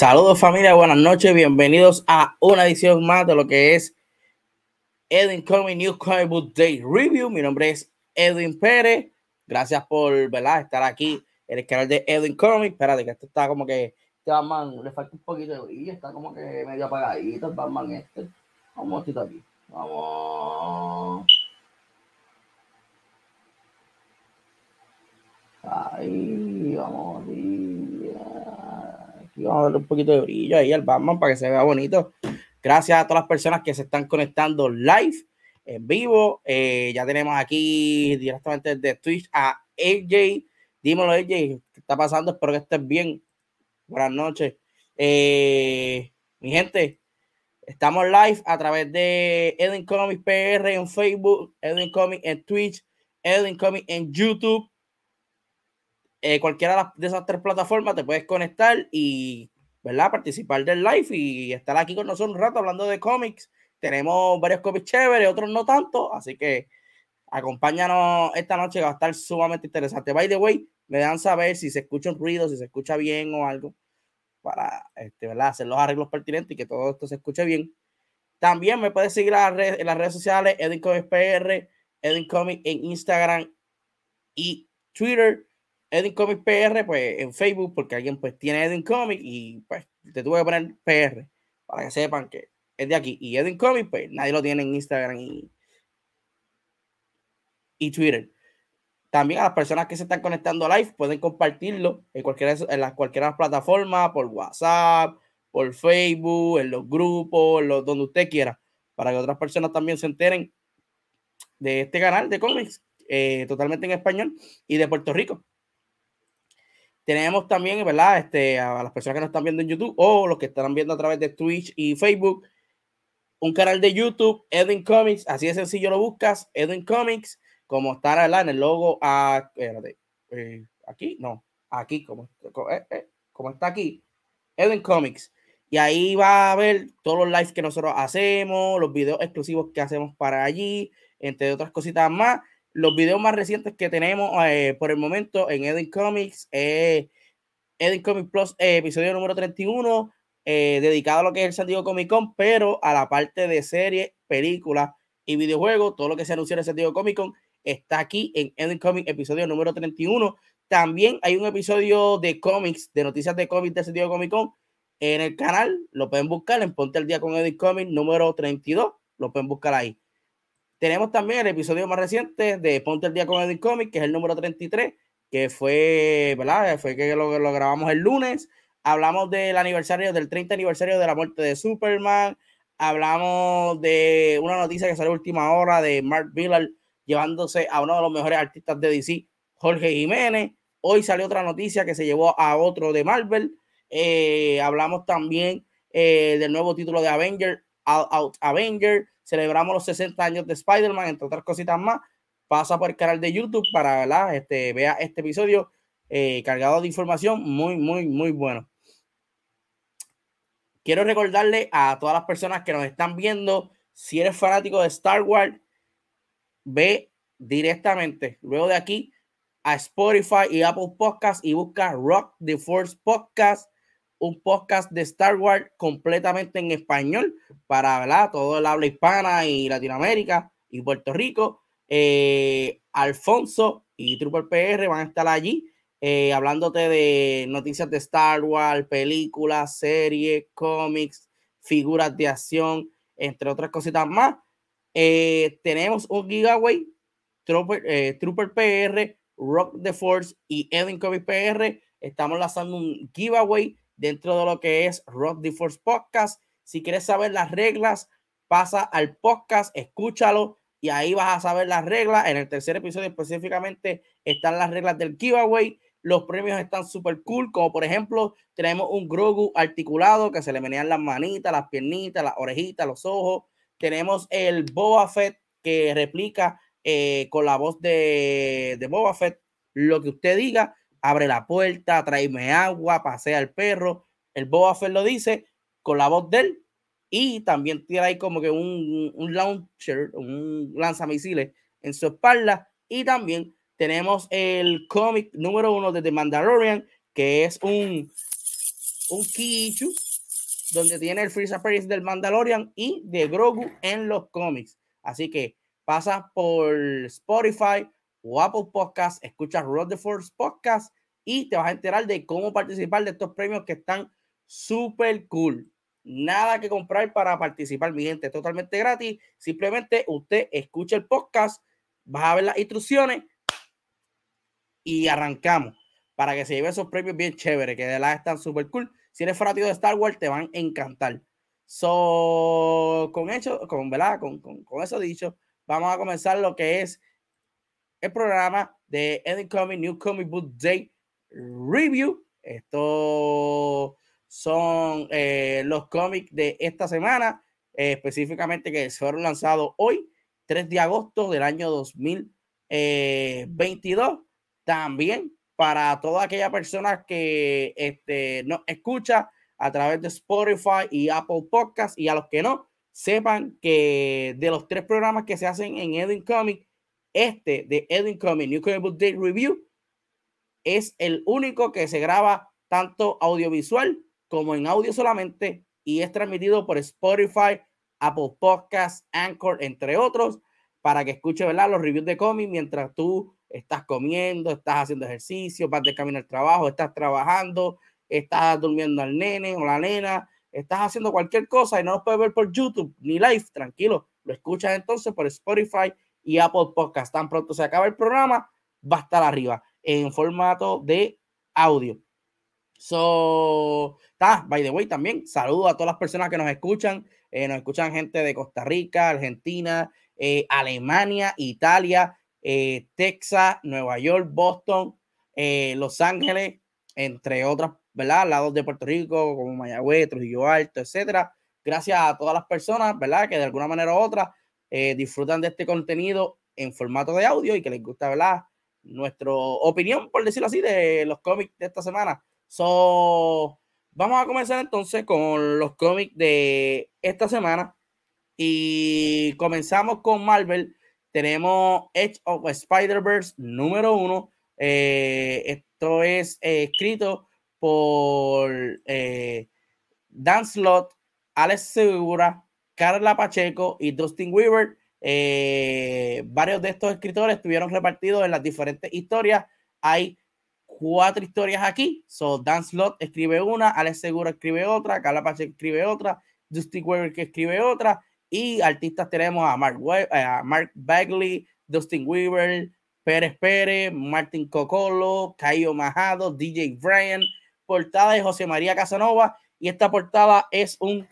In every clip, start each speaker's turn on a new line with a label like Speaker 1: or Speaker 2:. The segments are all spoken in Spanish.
Speaker 1: Saludos familia, buenas noches, bienvenidos a una edición más de lo que es Edwin Comic New Comic Day Review. Mi nombre es Edwin Pérez. Gracias por ¿verdad? estar aquí en el canal de Edwin Comic. Espérate, que esto está como que este le falta un poquito de brillo, está como que medio apagadito el Batman este. Vamos a aquí. Vamos. Ahí, vamos. Vamos a darle un poquito de brillo ahí al Batman para que se vea bonito. Gracias a todas las personas que se están conectando live, en vivo. Eh, ya tenemos aquí directamente desde Twitch a AJ. Dímelo, AJ, ¿qué está pasando? Espero que estés bien. Buenas noches. Eh, mi gente, estamos live a través de Edwin Comics PR en Facebook, Edwin Comics en Twitch, Edwin Comics en YouTube eh, cualquiera de esas tres plataformas te puedes conectar y, ¿verdad? Participar del live y estar aquí con nosotros un rato hablando de cómics. Tenemos varios cómics chéveres, otros no tanto, así que acompáñanos esta noche, va a estar sumamente interesante. By the way, me dan saber si se escucha un ruido, si se escucha bien o algo, para este, ¿verdad? hacer los arreglos pertinentes y que todo esto se escuche bien. También me puedes seguir en las redes sociales, Edwin Comics PR, Edwin Comics en Instagram y Twitter. Edwin Comics PR, pues en Facebook, porque alguien pues tiene Edwin Comics y pues te tuve que poner PR para que sepan que es de aquí. Y Edwin Comics, pues nadie lo tiene en Instagram y, y Twitter. También a las personas que se están conectando live pueden compartirlo en cualquiera, en las, cualquiera plataforma, por WhatsApp, por Facebook, en los grupos, los, donde usted quiera, para que otras personas también se enteren de este canal de cómics eh, totalmente en español y de Puerto Rico. Tenemos también, ¿verdad? Este, a las personas que nos están viendo en YouTube o los que están viendo a través de Twitch y Facebook, un canal de YouTube, Edwin Comics, así de sencillo lo buscas, Edwin Comics como está en el logo a, eh, aquí, no, aquí, como, eh, eh, como, está aquí, Eden Comics. Y ahí va a ver todos los lives que nosotros hacemos, los videos exclusivos que hacemos para allí, entre otras cositas más. Los videos más recientes que tenemos por el momento en Eden Comics, Eden Comics Plus, episodio número 31, dedicado a lo que es el San Diego Comic Con, pero a la parte de series, películas y videojuegos, todo lo que se anunció en el San Diego Comic Con está aquí en Ending Comics, episodio número 31. También hay un episodio de cómics, de noticias de cómics de sentido Comic Con en el canal. Lo pueden buscar en Ponte al Día con Edit Comics número 32. Lo pueden buscar ahí. Tenemos también el episodio más reciente de Ponte al Día con Edit Comics, que es el número 33, que fue, ¿verdad? Fue que lo, grabamos el lunes. Hablamos del aniversario, del 30 aniversario de la muerte de Superman. Hablamos de una noticia que salió última hora de Mark Miller llevándose a uno de los mejores artistas de DC, Jorge Jiménez. Hoy salió otra noticia que se llevó a otro de Marvel. Eh, hablamos también eh, del nuevo título de Avenger, Out, Out Avenger. Celebramos los 60 años de Spider-Man, entre otras cositas más. Pasa por el canal de YouTube para ¿verdad? Este, vea este episodio eh, cargado de información muy, muy, muy bueno. Quiero recordarle a todas las personas que nos están viendo, si eres fanático de Star Wars, ve directamente luego de aquí a Spotify y Apple Podcast y busca Rock the Force Podcast, un podcast de Star Wars completamente en español para ¿verdad? todo el habla hispana y Latinoamérica y Puerto Rico. Eh, Alfonso y Trooper PR van a estar allí eh, hablándote de noticias de Star Wars, películas, series, cómics, figuras de acción, entre otras cositas más. Eh, tenemos un giveaway, Trooper, eh, Trooper, PR, Rock the Force y Edwin Kobe PR. Estamos lanzando un giveaway dentro de lo que es Rock the Force Podcast. Si quieres saber las reglas, pasa al podcast, escúchalo y ahí vas a saber las reglas. En el tercer episodio específicamente están las reglas del giveaway. Los premios están súper cool, como por ejemplo, tenemos un Grogu articulado que se le menean las manitas, las piernitas, las orejitas, los ojos. Tenemos el Boba Fett que replica eh, con la voz de, de Boba Fett lo que usted diga. Abre la puerta, tráeme agua, pasea al perro. El Boba Fett lo dice con la voz de él. Y también tiene ahí como que un, un launcher, un lanzamisiles en su espalda. Y también tenemos el cómic número uno de The Mandalorian, que es un, un Kichu donde tiene el Freeze Appearance del Mandalorian y de Grogu en los cómics. Así que pasa por Spotify o Apple Podcast, escucha Road the Force Podcast y te vas a enterar de cómo participar de estos premios que están súper cool. Nada que comprar para participar, mi gente, totalmente gratis. Simplemente usted escucha el podcast, vas a ver las instrucciones y arrancamos para que se lleve esos premios bien chéveres, que de la están súper cool. Si eres fanático de Star Wars, te van a encantar. So, con, hecho, con, ¿verdad? Con, con, eso dicho, vamos a comenzar lo que es el programa de Ending Comic New Comic Book Day Review. Estos son eh, los cómics de esta semana, eh, específicamente que fueron lanzados hoy, 3 de agosto del año 2022. Eh, También para toda aquella persona que este, nos escucha a través de Spotify y Apple Podcast y a los que no, sepan que de los tres programas que se hacen en Edwin Comic, este de Edwin Comic New Comic Book Day Review es el único que se graba tanto audiovisual como en audio solamente y es transmitido por Spotify, Apple Podcasts, Anchor, entre otros, para que escuche ¿verdad? los reviews de cómic mientras tú estás comiendo, estás haciendo ejercicio, vas de camino al trabajo, estás trabajando, estás durmiendo al nene o la nena, estás haciendo cualquier cosa y no lo puedes ver por YouTube ni live, tranquilo, lo escuchas entonces por Spotify y Apple Podcast. Tan pronto se acaba el programa, va a estar arriba en formato de audio. So, está, by the way, también saludo a todas las personas que nos escuchan. Eh, nos escuchan gente de Costa Rica, Argentina, eh, Alemania, Italia, eh, Texas, Nueva York, Boston, Los Ángeles, entre otras, ¿verdad? Lados de Puerto Rico, como Mayagüez, Trujillo Alto, etcétera. Gracias a todas las personas, ¿verdad? Que de alguna manera u otra disfrutan de este contenido en formato de audio y que les gusta, ¿verdad? Nuestra opinión, por decirlo así, de los cómics de esta semana. So, vamos a comenzar entonces con los cómics de esta semana. Y comenzamos con Marvel. Tenemos Edge of Spider-Verse número uno. Eh, esto es eh, escrito por eh, Dan Slott, Alex Segura, Carla Pacheco y Dustin Weaver. varios de estos escritores estuvieron repartidos en las diferentes historias. Hay cuatro historias aquí. So, Dan Slott escribe una, Alex Segura escribe otra, Carla Pacheco escribe otra, Dustin Weaver que escribe otra y artistas tenemos a Mark, a Mark Bagley, Dustin Weaver, Pérez Pérez, Martin Cocolo, Caio Majado, DJ Brian, portada de José María Casanova. Y esta portada es un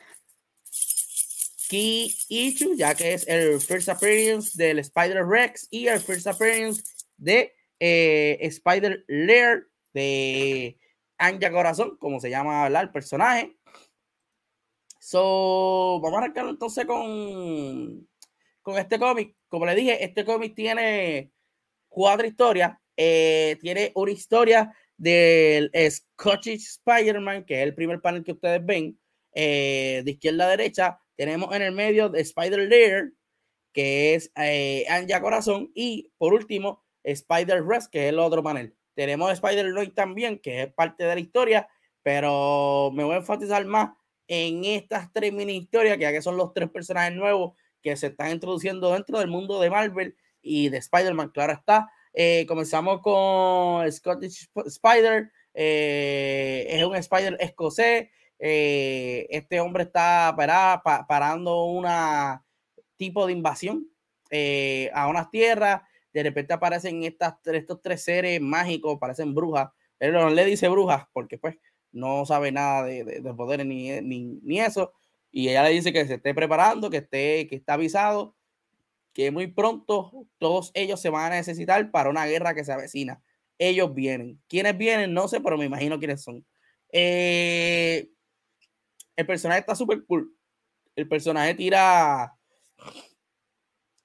Speaker 1: key issue, ya que es el first appearance del Spider Rex y el first appearance de eh, Spider Lair de Anja Corazón, como se llama el personaje. So, vamos a arrancar entonces con, con este cómic. Como le dije, este cómic tiene cuatro historias. Eh, tiene una historia del Scottish Spider-Man, que es el primer panel que ustedes ven, eh, de izquierda a derecha. Tenemos en el medio de Spider Lair, que es eh, Anja Corazón. Y por último, Spider Rest, que es el otro panel. Tenemos Spider Lloyd también, que es parte de la historia, pero me voy a enfatizar más en estas tres mini historias, que ya son los tres personajes nuevos que se están introduciendo dentro del mundo de Marvel y de Spider-Man, claro está. Eh, comenzamos con Scottish Spider, eh, es un Spider escocés. Eh, este hombre está parando una tipo de invasión a unas tierras. De repente aparecen estas, estos tres seres mágicos, parecen brujas. Él no le dice brujas porque pues no sabe nada de, de, poder ni, ni, eso. Y ella le dice que se esté preparando, que esté, que está avisado, que muy pronto todos ellos se van a necesitar para una guerra que se avecina. Ellos vienen. ¿Quiénes vienen? No sé, pero me imagino quiénes son. Eh, el personaje está súper cool. El personaje tira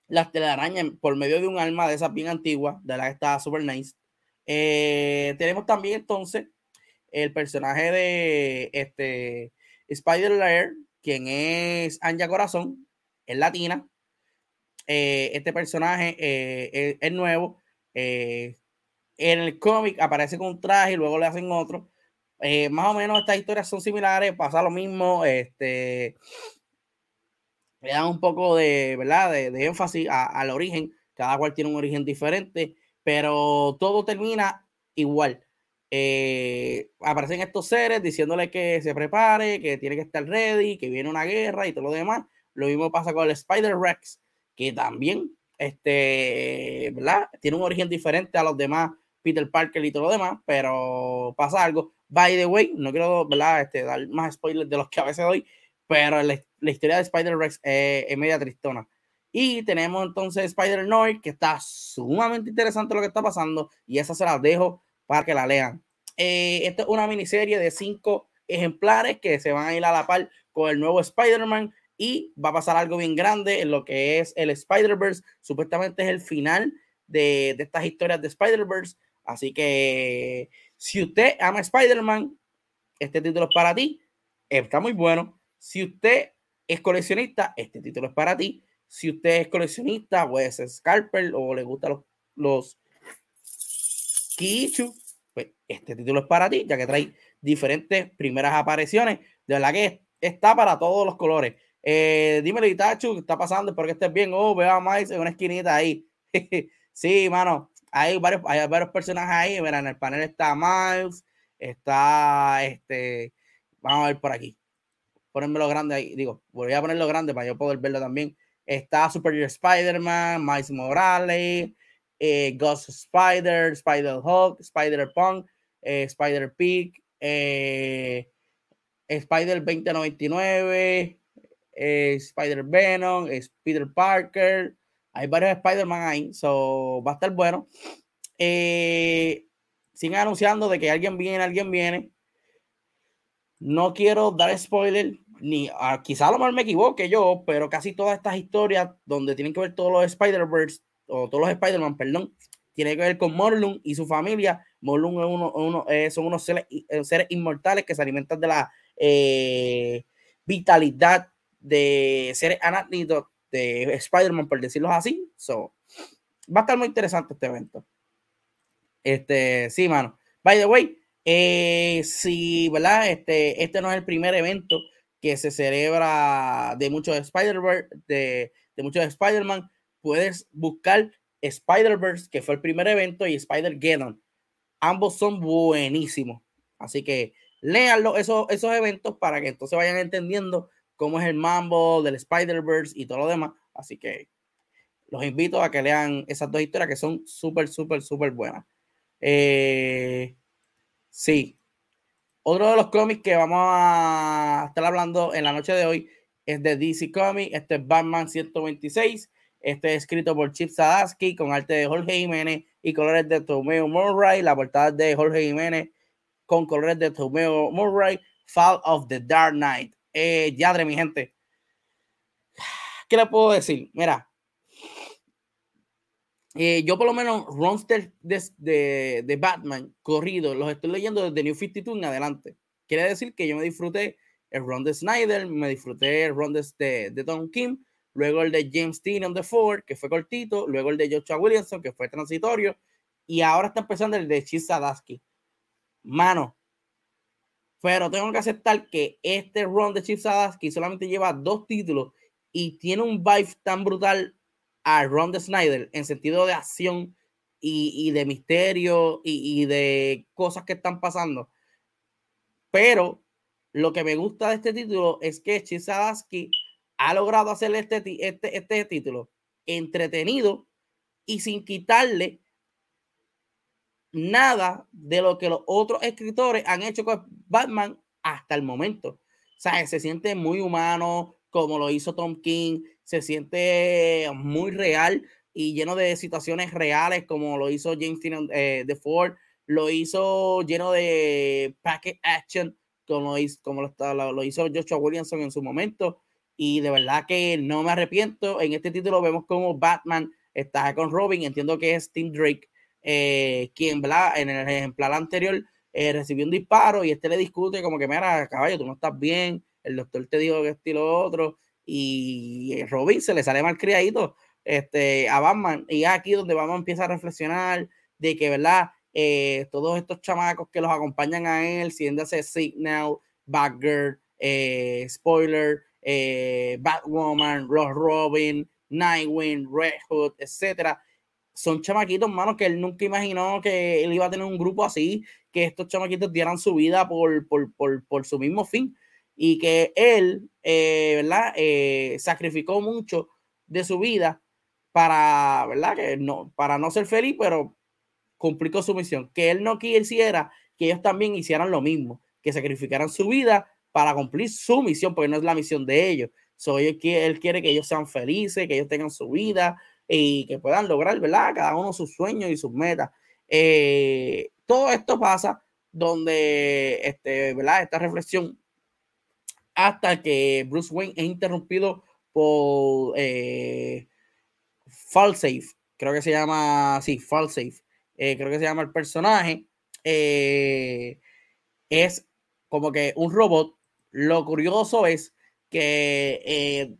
Speaker 1: las telarañas por medio de un arma de esas bien antiguas, de la que está súper nice. Eh, tenemos también entonces el personaje de este Spider Lair, quien es Anja Corazón, es latina. Eh, este personaje eh, es, nuevo. En el cómic aparece con un traje y luego le hacen otro. Más o menos estas historias son similares, pasa lo mismo. Este, le dan un poco de, ¿verdad? de, énfasis al origen. Cada cual tiene un origen diferente, pero todo termina igual. Eh, aparecen estos seres diciéndole que se prepare, que tiene que estar ready, que viene una guerra y todo lo demás. Lo mismo pasa con el Spider Rex, que también este, ¿verdad? tiene un origen diferente a los demás, Peter Parker y todo lo demás, pero pasa algo. By the way, no quiero ¿verdad? Este, dar más spoilers de los que a veces doy, pero la, historia de Spider Rex es media tristona. Y tenemos entonces Spider Noir, que está sumamente interesante lo que está pasando, y esa se la dejo para que la lean. Eh, esta es una miniserie de cinco ejemplares que se van a ir a la par con el nuevo Spider-Man y va a pasar algo bien grande en lo que es el Spider-Verse. Supuestamente es el final de, de estas historias de Spider-Verse. Así que si usted ama Spider-Man, este título es para ti. Está muy bueno. Si usted es coleccionista, este título es para ti. Si usted es coleccionista, puede ser Scalper o le gustan los, los Kichu, pues este título es para ti, ya que trae diferentes primeras apariciones. De verdad que está para todos los colores. Eh, dímelo, Itachu, ¿qué está pasando? Espero que estés bien. Oh, veo a Miles en una esquinita ahí. sí, mano, hay varios, hay varios personajes ahí. Mira, en el panel está Miles, está este. Vamos a ver por aquí. Ponérmelo grande ahí. Digo, voy a ponerlo grande para yo poder verlo también. Está Super Spider-Man, Miles Morales, eh, Ghost Spider, Spider-Hulk, Spider-Punk, eh, Spider-Pig, eh, Spider 2099, eh, Spider-Venom, Peter Parker. Hay varios Spider-Man ahí, so va a estar bueno. Eh, siguen anunciando de que alguien viene, alguien viene. No quiero dar spoiler, ni ah, quizá a lo mejor me equivoque yo, pero casi todas estas historias donde tienen que ver todos los Spider-Verse o todos los Spider-Man, perdón, tiene que ver con Morlun y su familia. Morlun es uno, uno eh, son unos seres, seres, inmortales que se alimentan de la eh, vitalidad de seres anácnidos de Spider-Man, por decirlo así. So, va a estar muy interesante este evento. Este, sí, mano. By the way, eh, si, ¿verdad? Este, este no es el primer evento que se celebra de muchos Spider-Man, de, de muchos Spider-Man. Puedes buscar Spider-Verse, que fue el primer evento, y Spider-Geddon. Ambos son buenísimos. Así que léanlo esos, esos eventos para que entonces vayan entendiendo cómo es el mambo del Spider-Verse y todo lo demás. Así que los invito a que lean esas dos historias que son súper, súper, súper buenas. Eh, sí. Otro de los cómics que vamos a estar hablando en la noche de hoy es de DC Comics. Este es Batman 126. Este es escrito por Chip Zadarsky con arte de Jorge Jiménez y colores de Tomeo Murray. La portada de Jorge Jiménez con colores de Tomeo Murray. Fall of the Dark Knight. Eh, yadre, mi gente. ¿Qué le puedo decir? Mira, eh, yo por lo menos Ronster de, de, Batman corrido, los estoy leyendo desde New 52 en adelante. Quiere decir que yo me disfruté el Ron de Snyder, me disfruté el Ron de, de Tom Kim, luego el de James Tynion de Ford, que fue cortito, luego el de Joshua Williamson, que fue transitorio, y ahora está empezando el de Chip Zadarsky. Mano, pero tengo que aceptar que este run de Chip Zadarsky solamente lleva dos títulos y tiene un vibe tan brutal a Ron de Snyder en sentido de acción y, de misterio y, de cosas que están pasando. Pero lo que me gusta de este título es que Chip Zadarsky ha logrado hacer este, este, este título entretenido y sin quitarle nada de lo que los otros escritores han hecho con Batman hasta el momento. O sea, se siente muy humano, como lo hizo Tom King, se siente muy real y lleno de situaciones reales, como lo hizo James eh, de Ford, lo hizo lleno de packet action, como, hizo, como lo, lo hizo Joshua Williamson en su momento. Y de verdad que no me arrepiento. En este título vemos como Batman está con Robin. Entiendo que es Tim Drake eh, quien en el ejemplar anterior eh, recibió un disparo y este le discute como que, mira, caballo, tú no estás bien, el doctor te dijo que esto y lo otro, y Robin se le sale mal criadito este, a Batman, y aquí donde Batman empieza a reflexionar de que, ¿verdad? Eh, todos estos chamacos que los acompañan a él, siéndose Signal, Batgirl, Spoiler, Batwoman, Ross Robin, Nightwing, Red Hood, etcétera, son chamaquitos, hermano, que él nunca imaginó que él iba a tener un grupo así, que estos chamaquitos dieran su vida por, por, su mismo fin y que él, eh, ¿verdad? Eh, sacrificó mucho de su vida para, ¿verdad? Que no, para no ser feliz, pero cumplió su misión. Que él no quisiera que ellos también hicieran lo mismo, que sacrificaran su vida para cumplir su misión, porque no es la misión de ellos. So, él quiere que ellos sean felices, que ellos tengan su vida, y que puedan lograr, ¿verdad? Cada uno sus sueños y sus metas. Eh, todo esto pasa donde, este, ¿verdad? Esta reflexión hasta que Bruce Wayne es interrumpido por eh, Falsafe, creo que se llama, sí, Falsafe, eh, creo que se llama el personaje, eh, es como que un robot. Lo curioso es que eh,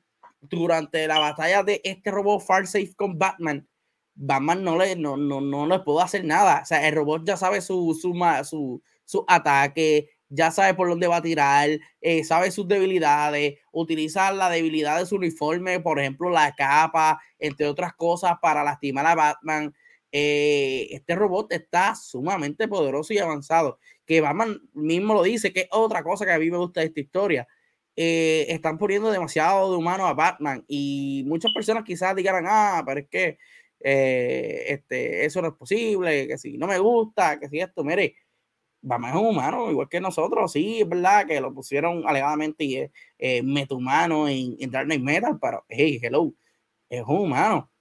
Speaker 1: durante la batalla de este robot Farsafe con Batman, Batman no le, no, no, no le pudo hacer nada. O sea, el robot ya sabe su, su, su, su ataque, ya sabe por dónde va a tirar, eh, sabe sus debilidades, utiliza la debilidad de su uniforme, por ejemplo, la capa, entre otras cosas, para lastimar a Batman. Eh, este robot está sumamente poderoso y avanzado. Que Batman mismo lo dice, que es otra cosa que a mí me gusta de esta historia. Eh, están poniendo demasiado de humano a Batman y muchas personas quizás digan, ah, pero es que este, eso no es posible, que si no me gusta, que si esto, mire, Batman es un humano, igual que nosotros, sí, es verdad que lo pusieron alegadamente y es eh, en, en Dark Knight Metal, pero hey, hello, es un humano.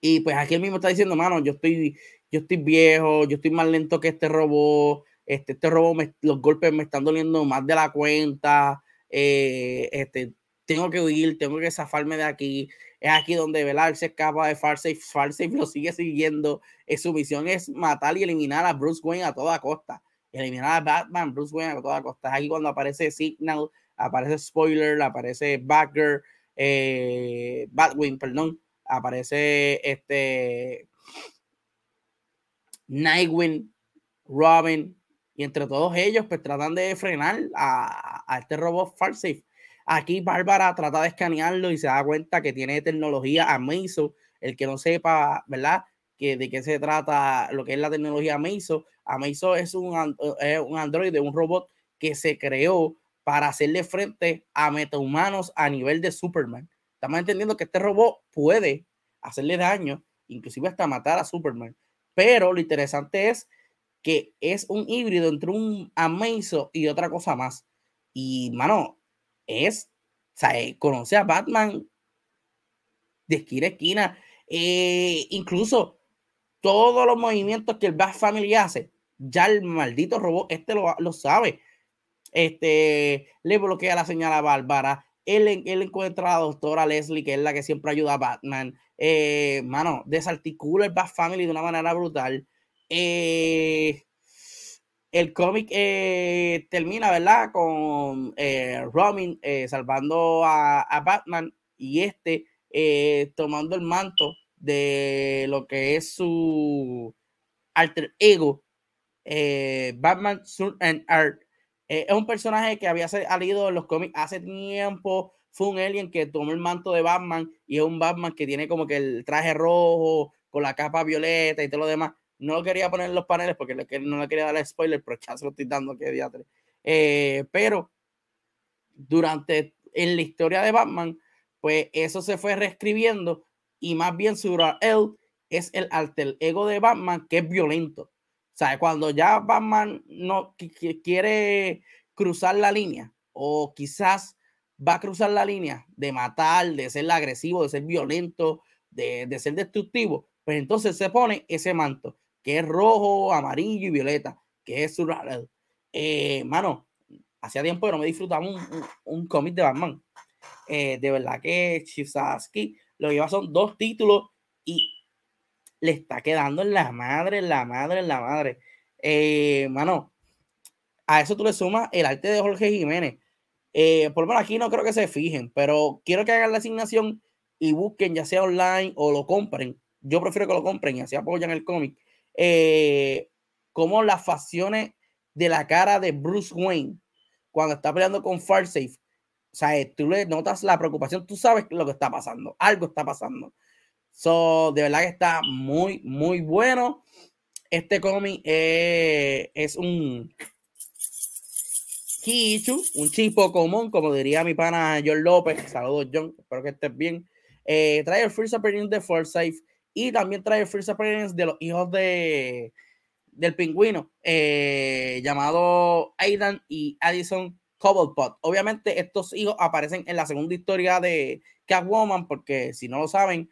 Speaker 1: Y pues aquí él mismo está diciendo, mano, yo estoy, yo estoy viejo, yo estoy más lento que este robot, este, este robot, los golpes me están doliendo más de la cuenta, eh, este, tengo que huir, tengo que zafarme de aquí. Es aquí donde Velar se escapa de Farsafe, Farsafe lo sigue siguiendo. Eh, su misión es matar y eliminar a Bruce Wayne a toda costa eliminar a Batman, Bruce Wayne a toda costa. Aquí cuando aparece Signal, aparece Spoiler, aparece Bagger, eh, Batwing, perdón, aparece este Nightwing, Robin, y entre todos ellos, pues tratan de frenar a, este robot Farsafe. Aquí Bárbara trata de escanearlo y se da cuenta que tiene tecnología Amazo. El que no sepa, ¿verdad? Que, de qué se trata lo que es la tecnología Amazo, Amazo es un, eh, un androide, un robot que se creó para hacerle frente a metahumanos a nivel de Superman. Estamos entendiendo que este robot puede hacerle daño, inclusive hasta matar a Superman. Pero lo interesante es que es un híbrido entre un Amazo y otra cosa más. Y, mano, es, conoce a Batman de esquina a esquina. Eh, incluso todos los movimientos que el Bat Family hace, ya el maldito robot este lo, lo sabe. Este le bloquea la señal a Bárbara. Él, él, encuentra a la doctora Leslie, que es la que siempre ayuda a Batman. Eh, mano, desarticula el Bat Family de una manera brutal. Eh, el cómic eh, termina, ¿verdad? Con Robin salvando a, Batman y este tomando el manto de lo que es su alter ego eh, Batman Sun and Art. Eh, es un personaje que había salido en los cómics hace tiempo. Fue un alien que tomó el manto de Batman y es un Batman que tiene como que el traje rojo con la capa violeta y todo lo demás. No lo quería poner en los paneles porque no le quería dar spoiler, pero ya se lo estoy dando que diatre. Eh, pero durante en la historia de Batman, pues eso se fue reescribiendo y más bien él es el alter ego de Batman que es violento. O sea, cuando ya Batman no quiere cruzar la línea o quizás va a cruzar la línea de matar, de ser agresivo, de ser violento, de, ser destructivo, pues entonces se pone ese manto que es rojo, amarillo y violeta, que es su eh, mano, hacía tiempo que no me disfrutaba un, un, cómic de Batman. Eh, de verdad que Chisaski lo lleva son dos títulos y le está quedando en la madre, en la madre, en la madre. Eh, mano, a eso tú le sumas el arte de Jorge Jiménez. Eh, por lo menos aquí no creo que se fijen, pero quiero que hagan la asignación y busquen, ya sea online o lo compren. Yo prefiero que lo compren y así apoyan el cómic. Eh, como las facciones de la cara de Bruce Wayne cuando está peleando con Farsafe. O sea, tú le notas la preocupación, tú sabes lo que está pasando, algo está pasando. So, de verdad que está muy, muy bueno. Este cómic eh, es un Kichu, un chipo común, como diría mi pana John López. Saludos, John. Espero que estés bien. Eh, trae el First Appearance de Forsyth y también trae First Appearance de los hijos de del pingüino eh, llamado Aidan y Addison Cobblepot. Obviamente estos hijos aparecen en la segunda historia de Catwoman porque si no lo saben,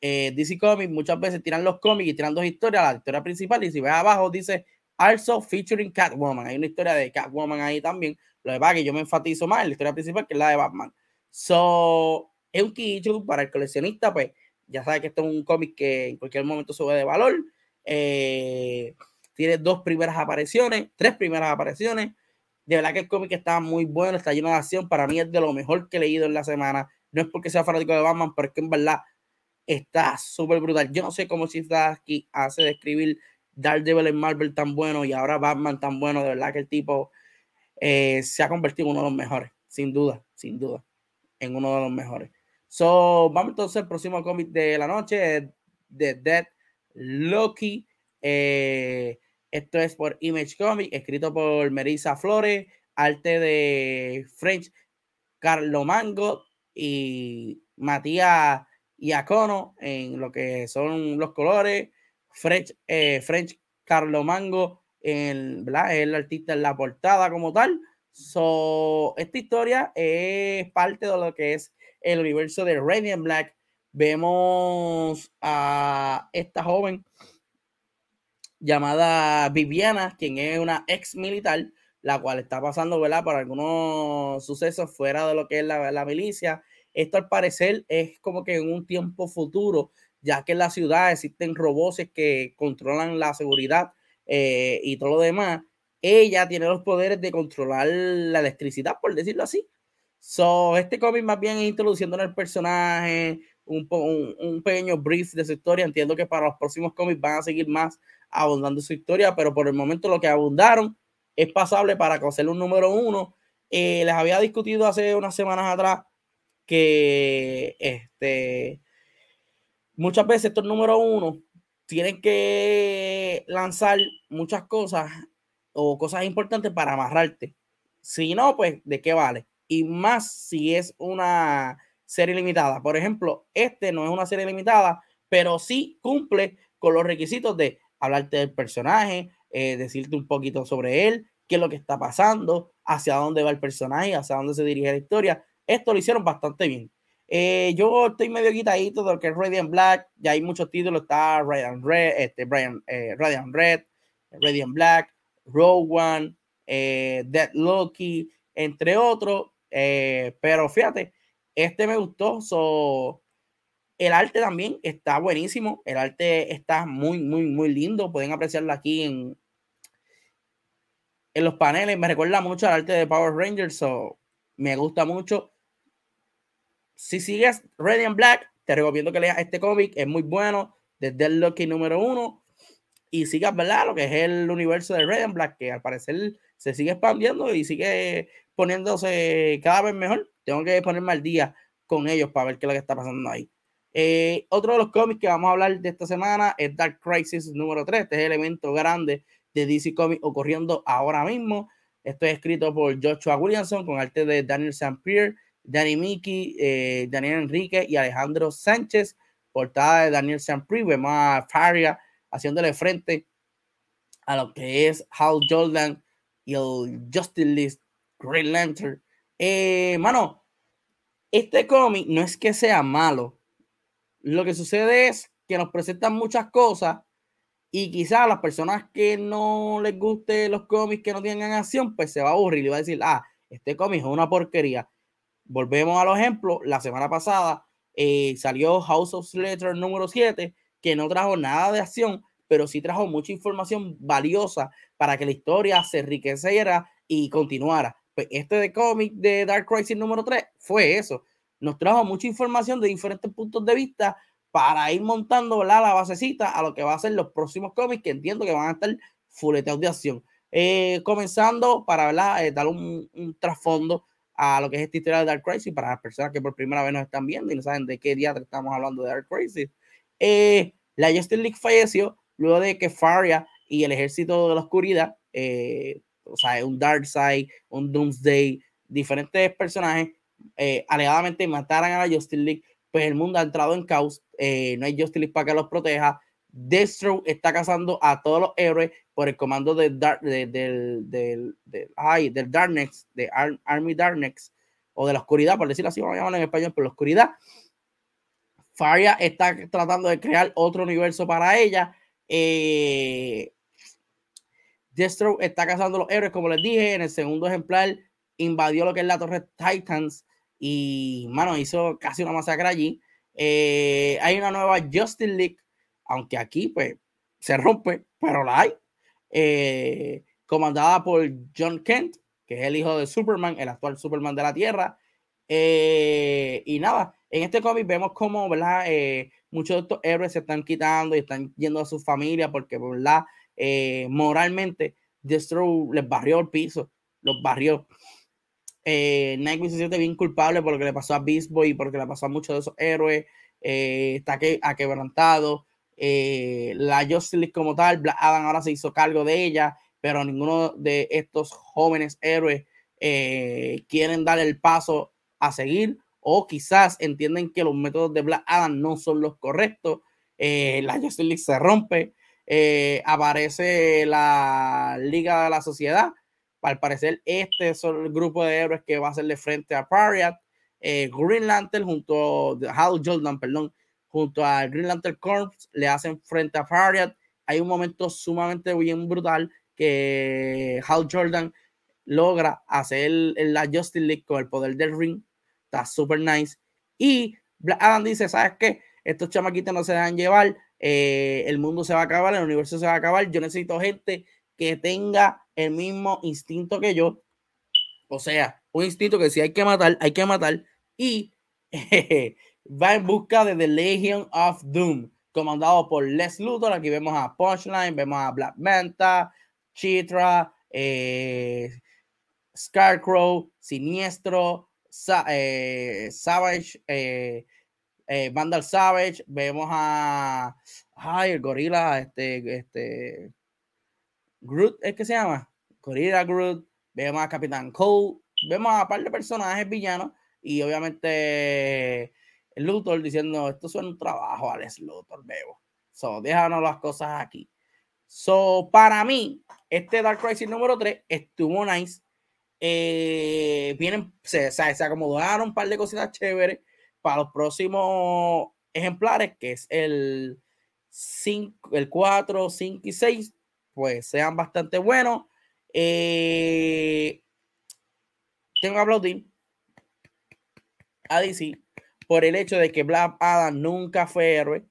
Speaker 1: eh, DC Comics muchas veces tiran los cómics y tiran dos historias, la historia principal, y si ves abajo dice also featuring Catwoman. Hay una historia de Catwoman ahí también. Lo de que yo me enfatizo más en la historia principal que es la de Batman. So, es un Kichu para el coleccionista, pues ya sabe que esto es un cómic que en cualquier momento sube de valor. Eh, tiene dos primeras apariciones, tres primeras apariciones. De verdad que el cómic está muy bueno, está lleno de acción. Para mí es de lo mejor que he leído en la semana. No es porque sea fanático de Batman, pero es que en verdad está súper brutal. Yo no sé cómo si aquí hace de escribir Daredevil en Marvel tan bueno y ahora Batman tan bueno. De verdad que el tipo eh, se ha convertido en uno de los mejores, sin duda, sin duda, en uno de los mejores. So, vamos entonces al próximo cómic de la noche, de Dead Loki. Eh, esto es por Image Comic, escrito por Merisa Flores, arte de French Carlo Mango y Matías Iacono en lo que son los colores. French, eh, French Carlo Mango es el artista en la portada como tal. So, esta historia es parte de lo que es el universo de Radiant Black. Vemos a esta joven llamada Viviana, quien es una ex militar, la cual está pasando ¿verdad? por algunos sucesos fuera de lo que es la, milicia. Esto al parecer es como que en un tiempo futuro, ya que en la ciudad existen robots que controlan la seguridad eh, y todo lo demás. Ella tiene los poderes de controlar la electricidad, por decirlo así. So, este cómic más bien introduciendo en el personaje, un, un, pequeño brief de su historia. Entiendo que para los próximos cómics van a seguir más abundando su historia, pero por el momento lo que abundaron es pasable para conocer un número uno. Eh, les había discutido hace unas semanas atrás que este, muchas veces estos números uno tienen que lanzar muchas cosas o cosas importantes para amarrarte. Si no, pues, ¿de qué vale? Y más si es una serie limitada. Por ejemplo, este no es una serie limitada, pero sí cumple con los requisitos de hablarte del personaje, eh, decirte un poquito sobre él, qué es lo que está pasando, hacia dónde va el personaje, hacia dónde se dirige la historia. Esto lo hicieron bastante bien. Eh, yo estoy medio quitadito de lo que es Radiant Black. Ya hay muchos títulos. Está Radiant Red, este, Brian, eh, Radiant Red, Radiant Black, Rogue One, Dead Loki, entre otros. Pero fíjate, este me gustó. So, el arte también está buenísimo. El arte está muy, muy, muy lindo. Pueden apreciarlo aquí en, en los paneles. Me recuerda mucho al arte de Power Rangers. So, me gusta mucho. Si sigues Radiant Black, te recomiendo que leas este cómic. Es muy bueno. Desde el Lucky número uno. Y sigas, ¿verdad? Lo que es el universo de Radiant Black, que al parecer se sigue expandiendo y sigue poniéndose cada vez mejor. Tengo que ponerme al día con ellos para ver qué es lo que está pasando ahí. Eh, otro de los cómics que vamos a hablar de esta semana es Dark Crisis número 3. Este es el evento grande de DC Comics ocurriendo ahora mismo. Esto es escrito por Joshua Williamson con arte de Daniel St. Pierre, Danny Mickey, eh, Daniel Enrique y Alejandro Sánchez. Portada de Daniel St. Pierre. Vemos a Faria haciéndole frente a lo que es Hal Jordan y el Justin List Green Lantern. Eh, mano, este cómic no es que sea malo, lo que sucede es que nos presentan muchas cosas y quizás a las personas que no les guste los cómics que no tengan acción, pues se va a aburrir y va a decir, ah, este cómic es una porquería. Volvemos a los ejemplos. La semana pasada eh, salió House of Slater número 7, que no trajo nada de acción, pero sí trajo mucha información valiosa para que la historia se enriqueciera y continuara. Pues este de cómic de Dark Crisis número 3 fue eso nos trajo mucha información de diferentes puntos de vista para ir montando la basecita a lo que va a ser los próximos cómics que entiendo que van a estar fuleteados de acción. Eh, comenzando para eh, dar un, trasfondo a lo que es esta historia de Dark Crisis para las personas que por primera vez nos están viendo y no saben de qué día estamos hablando de Dark Crisis. Eh, la Justice League falleció luego de que Faria y el ejército de la oscuridad, o sea, un Darkseid, un Doomsday, diferentes personajes eh, alegadamente mataran a la Justice League, pues el mundo ha entrado en caos, eh, no hay Justice League para que los proteja. Destro está cazando a todos los héroes por el comando de Dark, del, del, ay, del Darkness, de Army Darkness, o de la oscuridad, por decirlo así, vamos a llamarlo en español, por la oscuridad. Faria está tratando de crear otro universo para ella. Eh, Destro está cazando los héroes, como les dije, en el segundo ejemplar invadió lo que es la torre Titans y, mano, hizo casi una masacre allí. Eh, hay una nueva Justice League, aunque aquí, pues, se rompe, pero la hay. Eh, comandada por John Kent, que es el hijo de Superman, el actual Superman de la Tierra. Eh, y nada, en este cómic vemos cómo, ¿verdad? Eh, muchos de estos héroes se están quitando y están yendo a su familia porque, ¿verdad? Moralmente, Destro les barrió el piso, los barrió. Eh, se siente bien culpable por lo que le pasó a Beast Boy y porque le pasó a muchos de esos héroes. está que, quebrantado. la Justice como tal, Black Adam ahora se hizo cargo de ella pero ninguno de estos jóvenes héroes eh, quieren dar el paso a seguir o quizás entienden que los métodos de Black Adam no son los correctos. Eh, la Justice se rompe, eh, aparece la Liga de la Sociedad. Al parecer, este es el grupo de héroes que va a hacerle frente a Pariat. Green Lantern junto a Hal Jordan, perdón, junto a Green Lantern Corps le hacen frente a Pariat. Hay un momento sumamente bien brutal que Hal Jordan logra hacer la Justice League con el poder del ring. Está super nice. Y Adam dice, ¿sabes qué? Estos chamaquitos no se dejan llevar. Eh, el mundo se va a acabar, el universo se va a acabar. Yo necesito gente que tenga el mismo instinto que yo. O sea, un instinto que si hay que matar, hay que matar. Y va en busca de The Legion of Doom, comandado por Les Luthor. Aquí vemos a Punchline, vemos a Black Manta, Chitra, eh, Scarecrow, Siniestro, eh, Savage, eh, Vandal Savage, vemos a ay, el gorila, este, este Groot, ¿es que se llama? Gorilla Groot, vemos a Capitán Cole, vemos a un par de personajes villanos y obviamente Luthor diciendo esto es un trabajo, Alex Luthor, veo. So, déjanos las cosas aquí. So, para mí, este Dark Crisis número 3 estuvo nice. Eh, vienen, se, se, acomodaron un par de cositas chéveres para los próximos ejemplares, que es el 5, el 4, 5 y 6, pues sean bastante buenos. Eh, tengo que aplaudir a DC por el hecho de que Black Adam nunca fue héroe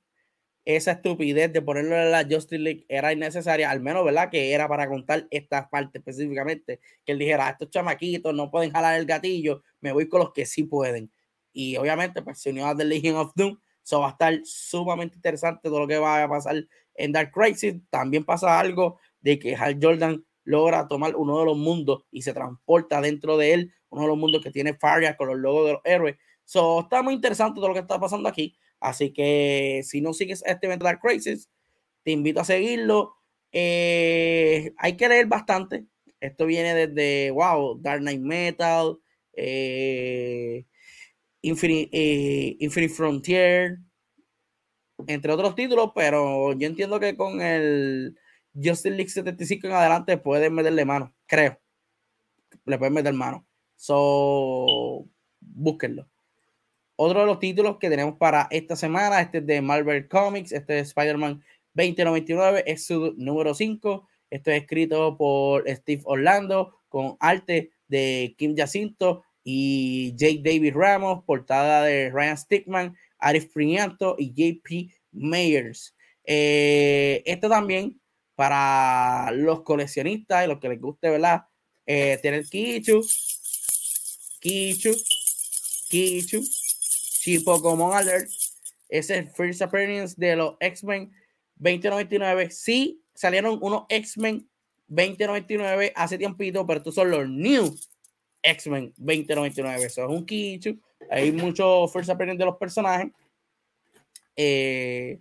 Speaker 1: esa estupidez de ponerlo en la Justice League era innecesaria, al menos, ¿verdad? Que era para contar esta parte específicamente, que él dijera, estos chamaquitos no pueden jalar el gatillo, me voy con los que sí pueden. Y obviamente, pues se unió a The Legion of Doom, eso va a estar sumamente interesante todo lo que va a pasar en Dark Crisis. También pasa algo de que Hal Jordan logra tomar uno de los mundos y se transporta dentro de él, uno de los mundos que tiene Faria con los logos de los héroes. So, está muy interesante todo lo que está pasando aquí. Así que si no sigues este evento Dark Crisis, te invito a seguirlo. Eh, hay que leer bastante. Esto viene desde, wow, Dark Knight Metal, eh, Infinite, eh, Infinite Frontier, entre otros títulos, pero yo entiendo que con el Justice League 75 en adelante pueden meterle mano, creo. Le pueden meter mano. So, búsquenlo. Otro de los títulos que tenemos para esta semana, este es de Marvel Comics, este es Spider-Man 2099, es su número 5. Esto es escrito por Steve Orlando con arte de Kim Jacinto y Jake David Ramos, portada de Ryan Stickman, Arif Prianto y JP Mayers. Eh, esto también para los coleccionistas y los que les guste, ¿verdad? Eh, tener Kichu, Kichu, Kichu, Pokémon Alert es el First Appearance de los X-Men 2099. Sí, salieron unos X-Men 2099 hace tiempito, pero estos son los New X-Men 2099. Eso es un Kichu. Hay muchos First Appearance de los personajes. Eh,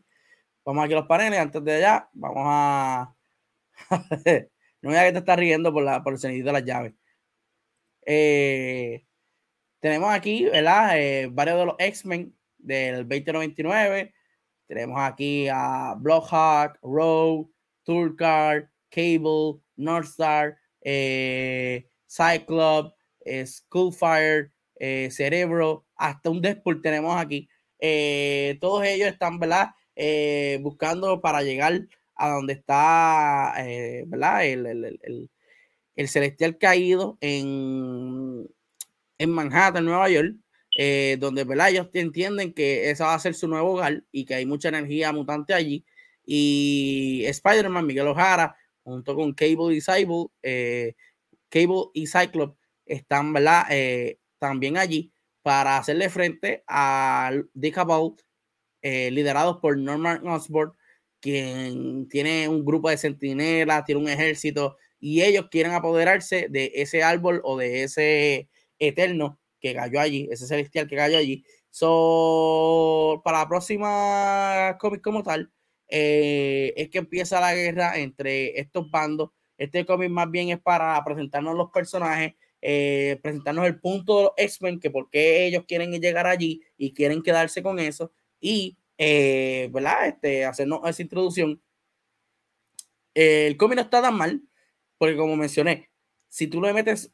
Speaker 1: vamos aquí a los paneles. Antes de allá, vamos a. no me que te estás riendo por el sonido de las llaves. Eh, tenemos aquí, ¿verdad? Eh, varios de los X-Men del 2099. Tenemos aquí a Blockhawk, Rogue, Turkar, Cable, Northstar, eh, Cyclops, eh, Skullfire, eh, Cerebro, hasta un Deadpool tenemos aquí. todos ellos están, ¿verdad? buscando para llegar a donde está, ¿verdad? El, el, el celestial caído en en Manhattan, Nueva York, eh, donde ¿verdad? ellos entienden que esa va a ser su nuevo hogar y que hay mucha energía mutante allí y Spider-Man, Miguel Ojara, junto con Cable y eh, Cable y Cyclops están ¿verdad? Eh, también allí para hacerle frente al Dick eh, liderados por Norman Osborn, quien tiene un grupo de centinelas, tiene un ejército y ellos quieren apoderarse de ese árbol o de ese eterno que cayó allí, ese celestial que cayó allí. So, para la próxima cómic como tal, eh, es que empieza la guerra entre estos bandos. Este cómic más bien es para presentarnos los personajes, eh, presentarnos el punto de los X-Men, que por qué ellos quieren llegar allí y quieren quedarse con eso, y, eh, ¿verdad? Este, hacernos esa introducción. el cómic no está tan mal, porque como mencioné, si tú le metes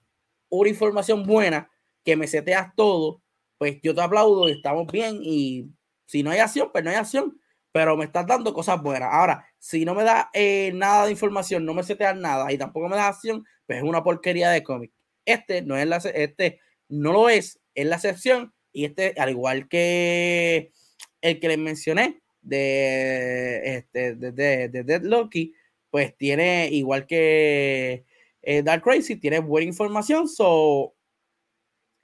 Speaker 1: una información buena, que me seteas todo, pues yo te aplaudo y estamos bien. Y si no hay acción, pues no hay acción pero me estás dando cosas buenas. Ahora, si no me da eh, nada de información, no me seteas nada y tampoco me da acción, pues es una porquería de cómic. Este no es la, este no lo es, es la excepción y este, al igual que el que les mencioné de, este, de, de, de Dead Loki, pues tiene, igual que eh, Dark Crazy, tiene buena información, so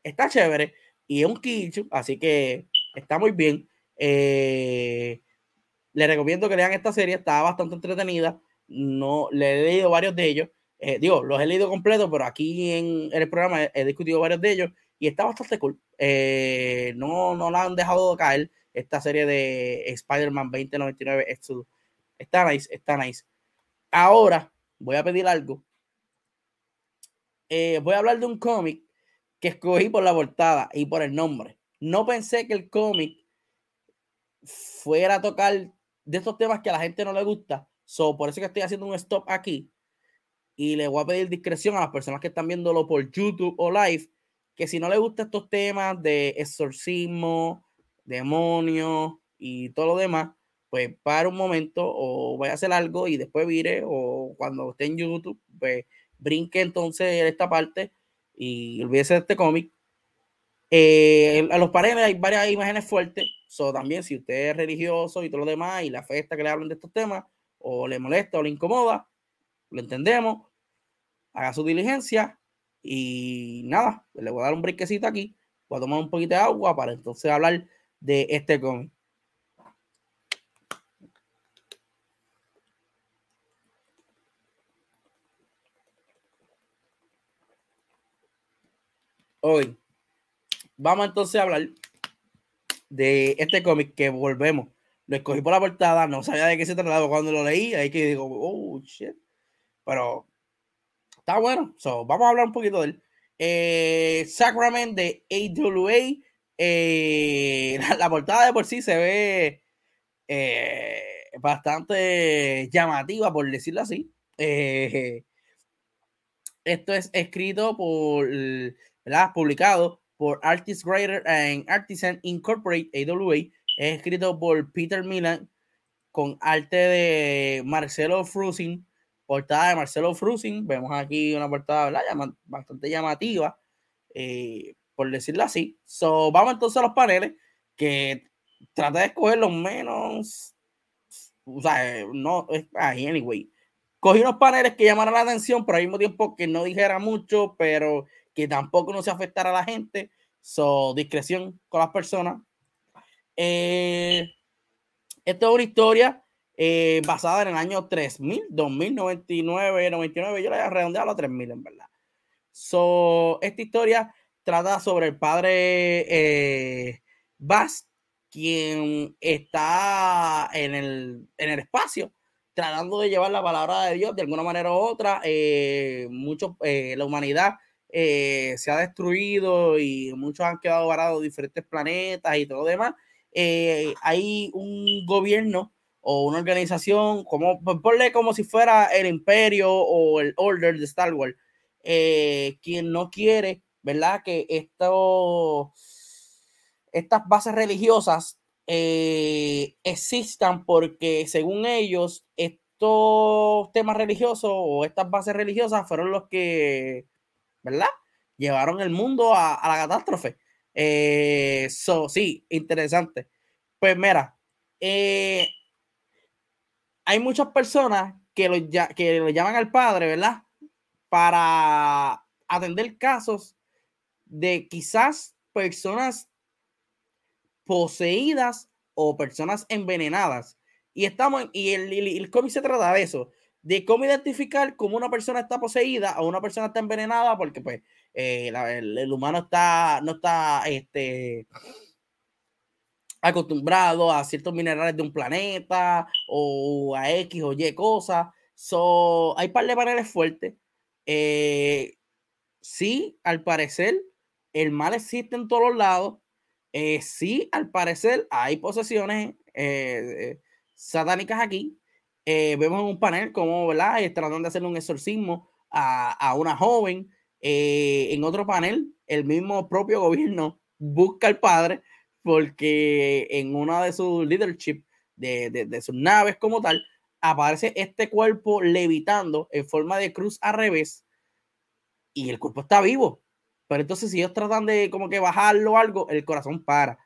Speaker 1: está chévere y es un kill, así que está muy bien. Eh, le recomiendo que lean esta serie, está bastante entretenida. No, le he leído varios de ellos. Eh, digo, los he leído completos, pero aquí en, el programa he, discutido varios de ellos y está bastante cool. Eh, no, no la han dejado caer esta serie de Spider-Man 2099 Exodus. Está nice, está nice. Ahora voy a pedir algo. Eh, voy a hablar de un cómic que escogí por la portada y por el nombre. No pensé que el cómic fuera a tocar de estos temas que a la gente no le gusta. So, por eso que estoy haciendo un stop aquí. Y le voy a pedir discreción a las personas que están viéndolo por YouTube o live, que si no les gustan estos temas de exorcismo, demonios y todo lo demás, pues para un momento o voy a hacer algo y después vire o cuando esté en YouTube, pues brinque entonces esta parte y olvídese de este cómic. Eh, a los paneles hay varias imágenes fuertes So, también, si usted es religioso y todo lo demás, y la fe que le hablan de estos temas, o le molesta o le incomoda, lo entendemos, haga su diligencia y nada, le voy a dar un brinquecito aquí, voy a tomar un poquito de agua para entonces hablar de este cómic. Hoy vamos entonces a hablar de este cómic que volvemos. Lo escogí por la portada, no sabía de qué se trataba cuando lo leí, ahí que digo, oh shit. Pero está bueno. So, vamos a hablar un poquito de él. Eh, Sacrament de AWA. Eh, la, portada de por sí se ve eh, bastante llamativa, por decirlo así. Eh, esto es escrito por, ¿verdad? Publicado por Artist Writer and Artisan Incorporate, AWA. Es escrito por Peter Milan con arte de Marcelo Frusin, portada de Marcelo Frusin. Vemos aquí una portada bastante llamativa, eh, por decirlo así. So, vamos entonces a los paneles que trata de escoger los menos. O sea, no, anyway. Cogí unos paneles que llamaran la atención, pero al mismo tiempo que no dijera mucho, pero que tampoco no se afectara a la gente. So, discreción con las personas. Eh, esta es una historia eh, basada en el año 3000, 2099, 99. Yo la voy a redondear a 3000 en verdad. So, esta historia trata sobre el padre eh, quien está en el, en el espacio tratando de llevar la palabra de Dios de alguna manera u otra. mucho, la humanidad eh, se ha destruido y muchos han quedado varados en diferentes planetas y todo lo demás. Eh, hay un gobierno o una organización, como pues, ponle como si fuera el imperio o el order de Star Wars, eh, quien no quiere, ¿verdad? Que esto, estas bases religiosas existan porque según ellos, estos temas religiosos o estas bases religiosas fueron los que ¿verdad? Llevaron el mundo a, la catástrofe. Eh, sí, interesante. Pues mira, eh, hay muchas personas que lo, que lo llaman al padre, ¿verdad? Para atender casos de quizás personas poseídas o personas envenenadas. Y estamos y el, el, cómic se trata de eso, de cómo identificar cómo una persona está poseída o una persona está envenenada, porque pues eh, el, humano está, no está este, acostumbrado a ciertos minerales de un planeta o a X o Y cosas. So, hay par de paneles fuertes. Eh, sí, al parecer, el mal existe en todos los lados. Eh, sí, al parecer, hay posesiones eh, satánicas aquí. vemos en un panel como, ¿verdad? Tratando de hacer un exorcismo a, a una joven. en otro panel, el mismo propio gobierno busca al padre porque en una de sus leadership, de, de, sus naves como tal, aparece este cuerpo levitando en forma de cruz al revés y el cuerpo está vivo. Pero entonces si ellos tratan de como que bajarlo o algo, el corazón para.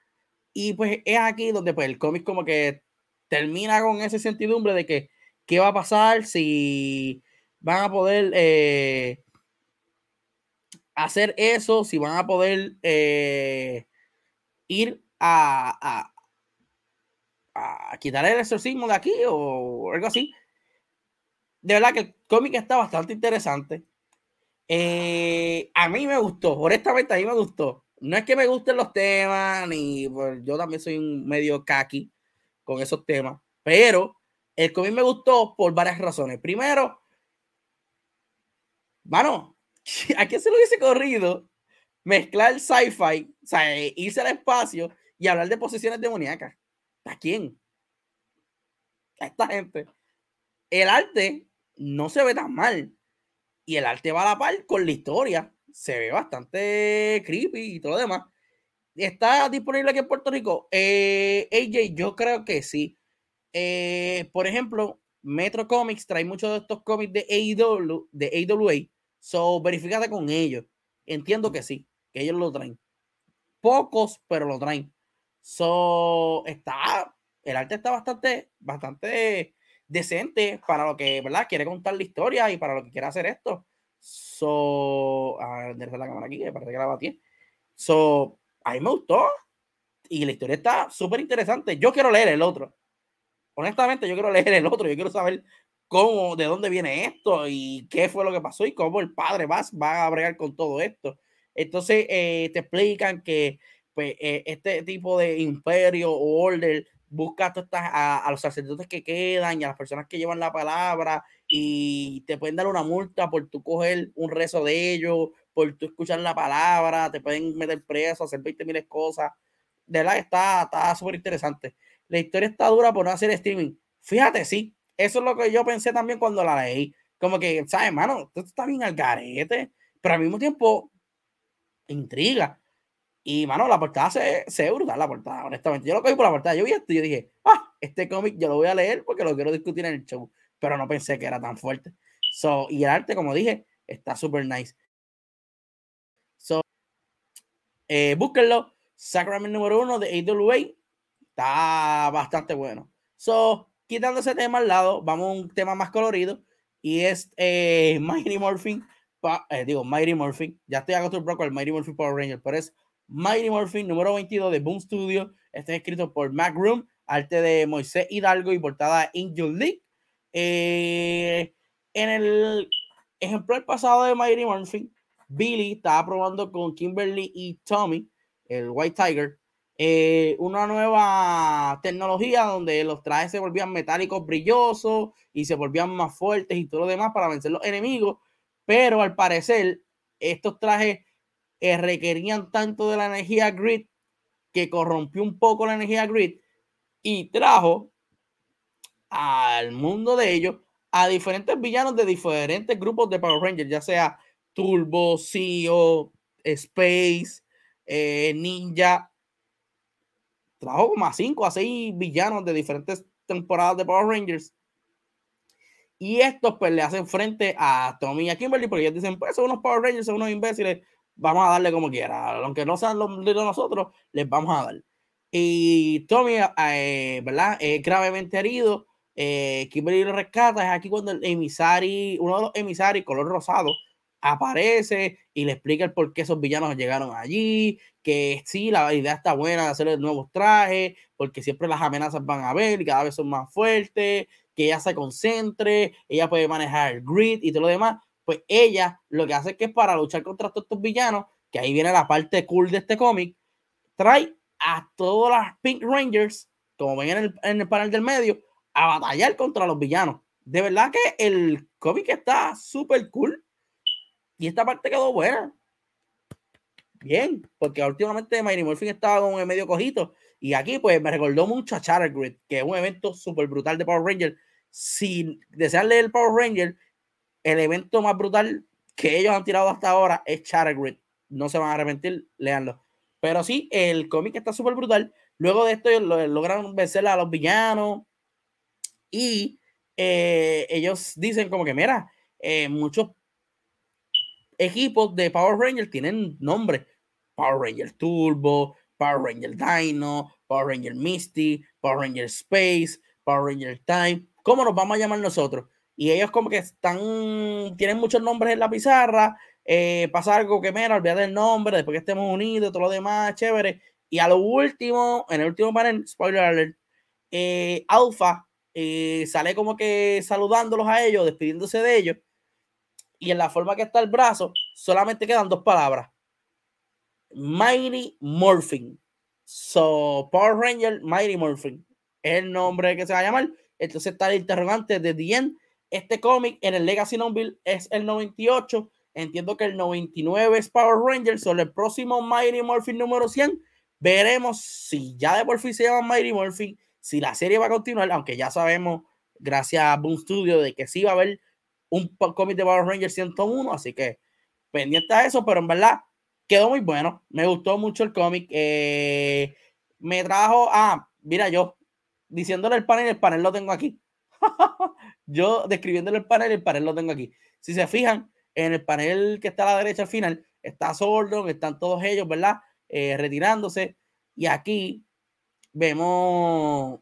Speaker 1: Y pues es aquí donde pues el cómic como que termina con esa certidumbre de que qué va a pasar si van a poder eh, hacer eso, si van a poder eh, ir a, a, quitar el exorcismo de aquí o algo así. De verdad que el cómic está bastante interesante. Eh, a mí me gustó, honestamente a mí me gustó. No es que me gusten los temas, ni pues, yo también soy un medio kaki con esos temas, pero el cómic me gustó por varias razones. Primero, bueno, ¿a quién se lo hubiese corrido? Mezclar sci-fi, o sea, irse al espacio y hablar de posesiones demoníacas. ¿A quién? A esta gente. El arte no se ve tan mal. Y el arte va a la par con la historia. Se ve bastante creepy y todo lo demás. ¿Está disponible aquí en Puerto Rico? Eh, AJ, yo creo que sí. Eh, por ejemplo, Metro Comics trae muchos de estos cómics de AEW, de AWA. So, verifícate con ellos. Entiendo que sí, que ellos lo traen. Pocos, pero lo traen. So, está, el arte está bastante, bastante decente para lo que, ¿verdad? Quiere contar la historia y para lo que quiere hacer esto. So, a la cámara aquí, que parece que la batí. So, a mí me gustó y la historia está súper interesante. Yo quiero leer el otro. Honestamente, yo quiero leer el otro. Yo quiero saber cómo, de dónde viene esto y qué fue lo que pasó y cómo el padre va, va a bregar con todo esto. Entonces, eh, te explican que pues, eh, este tipo de imperio o order busca a, a, los sacerdotes que quedan y a las personas que llevan la palabra y te pueden dar una multa por tu coger un rezo de ellos, por tu escuchar la palabra, te pueden meter preso, hacer 20 mil cosas. De verdad está súper interesante. La historia está dura por no hacer streaming. Fíjate, sí, eso es lo que yo pensé también cuando la leí. Como que, ¿sabes, hermano? Esto está bien al garete, pero al mismo tiempo intriga. Y, mano, la portada se, se brutal, la portada, honestamente. Yo lo cogí por la portada. Yo vi esto y yo dije, ah, este cómic yo lo voy a leer porque lo quiero discutir en el show. Pero no pensé que era tan fuerte. So, y el arte, como dije, está súper nice. So, eh, búsquenlo. Sacrament número uno de AWA. Está bastante bueno. So, quitando ese tema al lado, vamos a un tema más colorido. Y es eh, Mighty Morphin. Eh, digo, Mighty Morphin. Ya estoy acostumbrado con el Mighty Morphin Power Ranger, pero es Mighty Morphin número 22 de Boom Studio. Este es escrito por Mac Room, arte de Moisés Hidalgo y portada Angel League. Eh, en el ejemplar pasado de Mighty Morphin, Billy estaba probando con Kimberly y Tommy, el White Tiger, eh, una nueva tecnología donde los trajes se volvían metálicos brillosos y se volvían más fuertes y todo lo demás para vencer los enemigos. Pero al parecer, estos trajes eh, requerían tanto de la energía grid que corrompió un poco la energía grid y trajo al mundo de ellos a diferentes villanos de diferentes grupos de Power Rangers, ya sea Turbo, CEO, Space, eh, Ninja. Trajo como a 5 a 6 villanos de diferentes temporadas de Power Rangers. Y estos pues le hacen frente a Tommy y a Kimberly porque ellos dicen, pues son unos Power Rangers, son unos imbéciles, vamos a darle como quiera. Aunque no sean los de nosotros, les vamos a dar. Y Tommy, eh, ¿verdad? Es gravemente herido eh, Kimberly lo rescata, es aquí cuando el emisari, uno de los emisarios color rosado, aparece y le explica el por qué esos villanos llegaron allí, que sí, la idea está buena de hacerle nuevos trajes, porque siempre las amenazas van a ver y cada vez son más fuertes, que ella se concentre, ella puede manejar el grid y todo lo demás, pues ella lo que hace es que para luchar contra todos estos villanos, que ahí viene la parte cool de este cómic, trae a todas las Pink Rangers, como ven en el, en el panel del medio, a batallar contra los villanos. De verdad que el cómic está súper cool y esta parte quedó buena. Bien, porque últimamente Mighty Morphin estaba con medio cojito. Y aquí, pues, me recordó mucho a Charter Grid, que es un evento súper brutal de Power Ranger. Si desean leer el Power Ranger, el evento más brutal que ellos han tirado hasta ahora es Grid. No se van a arrepentir, leanlo. Pero sí, el cómic está súper brutal. Luego de esto, logran vencer a los villanos. Y eh, ellos dicen como que, mira, eh, muchos equipos de Power Rangers tienen nombre. Power Ranger Turbo, Power Ranger Dino, Power Ranger Misty, Power Ranger Space, Power Ranger Time. ¿Cómo nos vamos a llamar nosotros? Y ellos como que están, tienen muchos nombres en la pizarra. Eh, pasa algo que, mira, olvídate el nombre, después que estemos unidos, todo lo demás, chévere. Y a lo último, en el último panel, spoiler alert, eh, Alpha eh, sale como que saludándolos a ellos, despidiéndose de ellos y en la forma que está el brazo, solamente quedan dos palabras. Mighty Morphin. So, Power Ranger Mighty Morphin. Es el nombre que se va a llamar. Entonces está el interrogante de The Este cómic en el Legacy Nonville es el 98. Entiendo que el 99 es Power Ranger. Sobre el próximo Mighty Morphin número 100, veremos si ya de por fin se llama Mighty Morphin, si la serie va a continuar, aunque ya sabemos, gracias a Boom Studio, de que sí va a haber un cómic de Power Rangers 101, así que pendiente a eso, pero en verdad quedó muy bueno. Me gustó mucho el cómic. Eh, me trajo, ah, mira, yo diciéndole el panel, el panel lo tengo aquí. yo describiéndole el panel, el panel lo tengo aquí. Si se fijan, en el panel que está a la derecha al final, está Sordon, están todos ellos, ¿verdad? Eh, retirándose. Y aquí vemos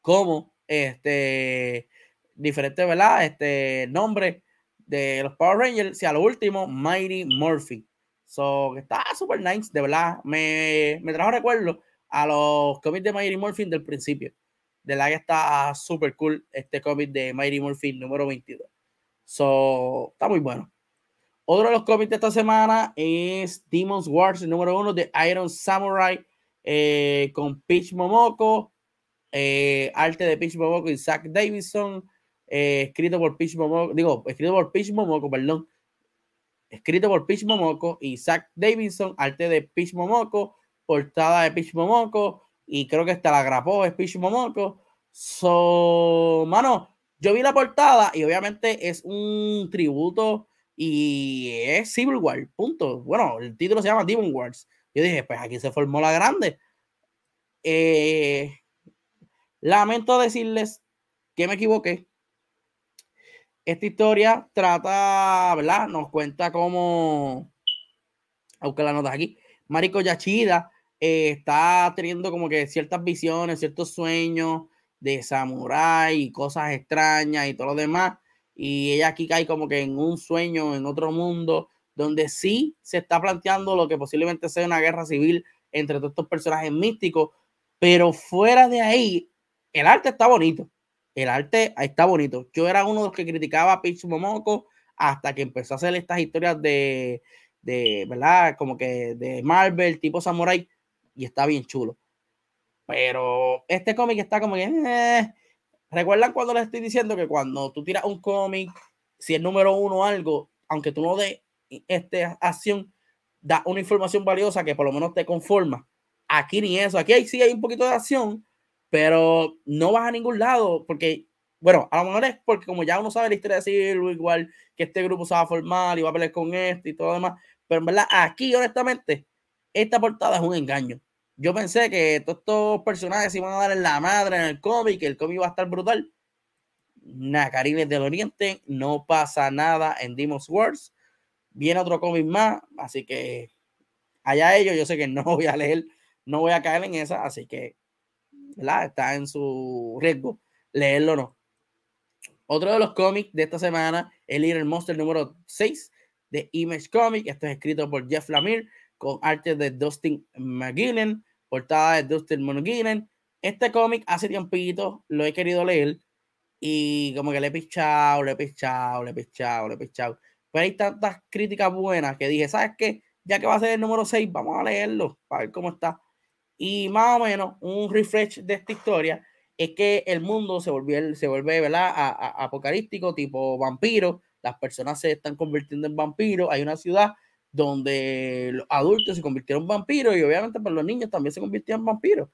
Speaker 1: cómo este diferentes, ¿verdad? Este nombre de los Power Rangers y a lo último, Mighty Murphy. So, está súper nice, verdad. Me, me trajo recuerdo a los cómics de Mighty Morphin del principio. De la que está súper cool este cómic de Mighty Morphin número 22. So, está muy bueno. Otro de los cómics de esta semana es Demon's Wars número uno de Iron Samurai eh, con Peach Momoko, eh, arte de Peach Momoko y Zach Davidson, eh, escrito por Peach Momoko, digo, escrito por Peach Momoko, perdón, escrito por Peach Momoko y Zach Davidson, arte de Peach Momoko, portada de Peach Momoko, y creo que hasta la grapó es Peach Momoko. So, mano, yo vi la portada y obviamente es un tributo y es Civil War, punto. Bueno, el título se llama Demon Wars. Yo dije, pues aquí se formó la grande. Eh, lamento decirles que me equivoqué. Esta historia trata, ¿verdad? Nos cuenta cómo, aunque la nota aquí, Mariko Yachida eh, está teniendo como que ciertas visiones, ciertos sueños de samurái y cosas extrañas y todo lo demás. Y ella aquí cae como que en un sueño, en otro mundo, donde sí se está planteando lo que posiblemente sea una guerra civil entre todos estos personajes místicos, pero fuera de ahí, el arte está bonito el arte está bonito. Yo era uno de los que criticaba a Peach Momoko hasta que empezó a hacer estas historias de, de, ¿verdad? Como que de Marvel, tipo Samurai, y está bien chulo. Pero este cómic está como que... Eh. ¿Recuerdan cuando les estoy diciendo que cuando tú tiras un cómic, si es número uno algo, aunque tú no des este, acción, da una información valiosa que por lo menos te conforma? Aquí ni eso. Aquí sí hay un poquito de acción, pero no vas a ningún lado porque, bueno, a lo mejor es porque como ya uno sabe la historia de Silver, igual que este grupo se va a formar y va a pelear con este y todo lo demás, pero en verdad aquí honestamente esta portada es un engaño. Yo pensé que todos estos personajes iban a dar en la madre en el cómic, que el cómic iba a estar brutal. Nacarines del Oriente, no pasa nada en Demon's Wars. Viene otro cómic más, así que allá ellos, yo sé que no voy a leer, no voy a caer en esa, así que Está en su riesgo leerlo o no. Otro de los cómics de esta semana, el Little Monster número 6 de Image Comic. Esto es escrito por Jeff Lemire con arte de Dustin McGinnon, portada de Dustin McGinnon. Este cómic hace tiempito lo he querido leer y como que le he pichado, le he pichado, le he pichado, le he pichado. Pero hay tantas críticas buenas que dije, ¿sabes qué? Ya que va a ser el número 6, vamos a leerlo para ver cómo está. Y más o menos un refresh de esta historia es que el mundo se, volvió, se vuelve ¿verdad? A, apocalíptico, tipo vampiro. Las personas se están convirtiendo en vampiros. Hay una ciudad donde los adultos se convirtieron en vampiros y obviamente pues, los niños también se convirtieron en vampiros.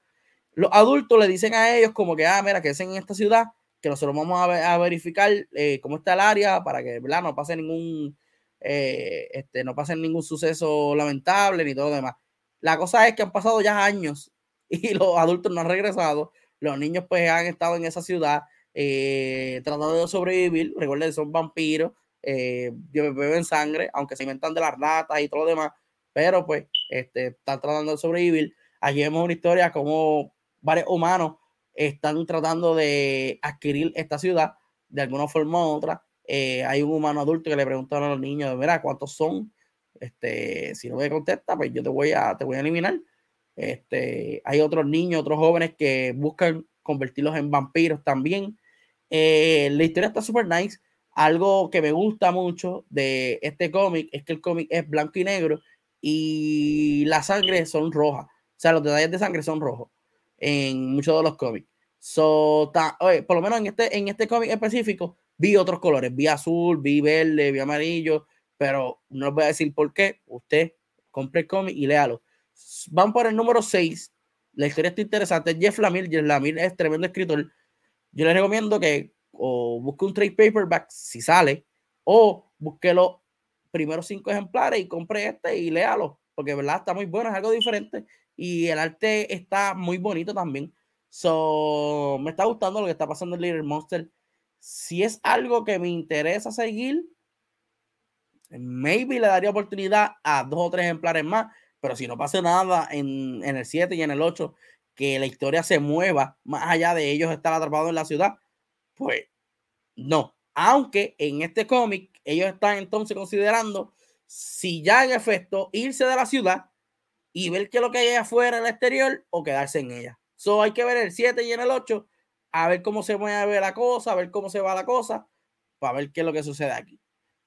Speaker 1: Los adultos le dicen a ellos como que, ah, mira, que es en esta ciudad, que nosotros vamos a, verificar eh, cómo está el área para que ¿verdad? no pase ningún eh, este, no pase ningún suceso lamentable ni todo lo demás. La cosa es que han pasado ya años y los adultos no han regresado. Los niños pues han estado en esa ciudad eh, tratando de sobrevivir. Recuerden, son vampiros, eh, beben sangre, aunque se inventan de las ratas y todo lo demás, pero pues este, están tratando de sobrevivir. Aquí vemos una historia como varios humanos están tratando de adquirir esta ciudad de alguna forma u otra. Eh, hay un humano adulto que le preguntan a los niños, mira, ¿cuántos son? Este, si no me contesta, pues yo te voy a, te voy a eliminar. Este, hay otros niños, otros jóvenes que buscan convertirlos en vampiros también. Eh, la historia está súper nice. Algo que me gusta mucho de este cómic es que el cómic es blanco y negro y la sangre son rojas. O sea, los detalles de sangre son rojos en muchos de los cómics. So, por lo menos en este, en este cómic específico, vi otros colores. Vi azul, vi verde, vi amarillo, pero no les voy a decir por qué. Usted compre el cómic y léalo. Van por el número 6. La historia está interesante. Jeff Lamir, Jeff Lamir es tremendo escritor. Yo les recomiendo que o busque un trade paperback si sale, o busque los primeros cinco ejemplares y compre este y léalo, porque verdad está muy bueno, es algo diferente y el arte está muy bonito también. So, me está gustando lo que está pasando en Little Monster. Si es algo que me interesa seguir, maybe le daría oportunidad a dos o tres ejemplares más, pero si no pasa nada en, en el 7 y en el 8, que la historia se mueva más allá de ellos estar atrapados en la ciudad, pues no. Aunque en este cómic ellos están entonces considerando si ya en efecto irse de la ciudad y ver qué es lo que hay afuera en el exterior o quedarse en ella. So hay que ver el 7 y en el 8, a ver cómo se mueve la cosa, a ver cómo se va la cosa, para ver qué es lo que sucede aquí.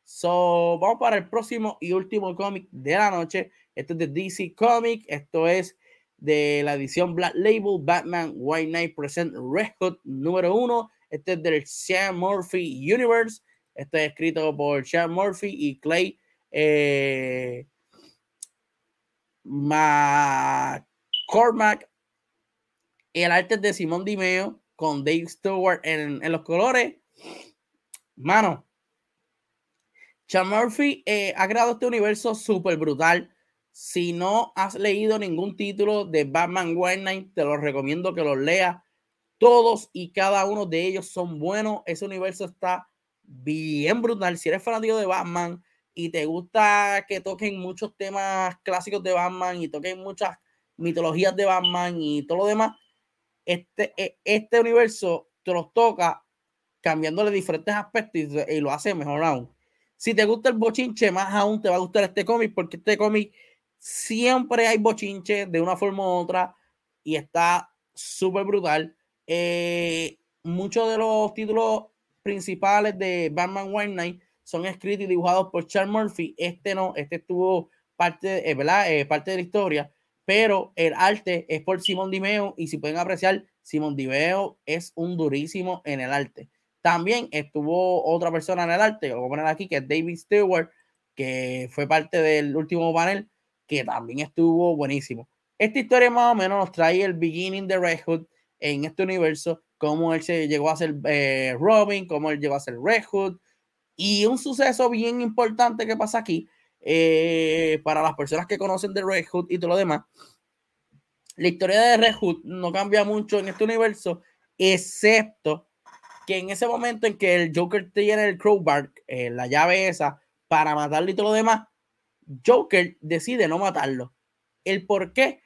Speaker 1: So, vamos para el próximo y último cómic de la noche. Esto es de DC Comic. Esto es de la edición Black Label Batman White Knight Present Red Hood número 1. Este es del Sean Murphy Universe. Este es escrito por Sean Murphy y Clay eh, McCormack. El arte de Simón Dimeo con Dave Stewart en, los colores. Mano, Sean Murphy eh, ha creado este universo súper brutal. Si no has leído ningún título de Batman White Knight, te lo recomiendo que los leas. Todos y cada uno de ellos son buenos. Ese universo está bien brutal. Si eres fanático de Batman, y te gusta que toquen muchos temas clásicos de Batman y toquen muchas mitologías de Batman y todo lo demás, este, e, este universo te los toca cambiándole diferentes aspectos y, lo hace mejor aún. Si te gusta el bochinche, más aún te va a gustar este cómic porque este cómic siempre hay bochinche de una forma u otra y está súper brutal. Eh, muchos de los títulos principales de Batman White Knight son escritos y dibujados por Charles Murphy. Este no, este estuvo parte, eh, ¿verdad? Eh, parte de la historia, pero el arte es por Simón Dimeo y si pueden apreciar, Simón Dimeo es un durísimo en el arte. También estuvo otra persona en el arte, lo voy a poner aquí, que es David Stewart, que fue parte del último panel, que también estuvo buenísimo. Esta historia más o menos nos trae el beginning de Red Hood en este universo, cómo él se llegó a ser eh, Robin, cómo él llegó a ser Red Hood, y un suceso bien importante que pasa aquí, eh, para las personas que conocen de Red Hood y todo lo demás, la historia de Red Hood no cambia mucho en este universo, excepto que en ese momento en que el Joker tiene el crowbar, eh, la llave esa, para matarlo y todo lo demás, Joker decide no matarlo. ¿El por qué?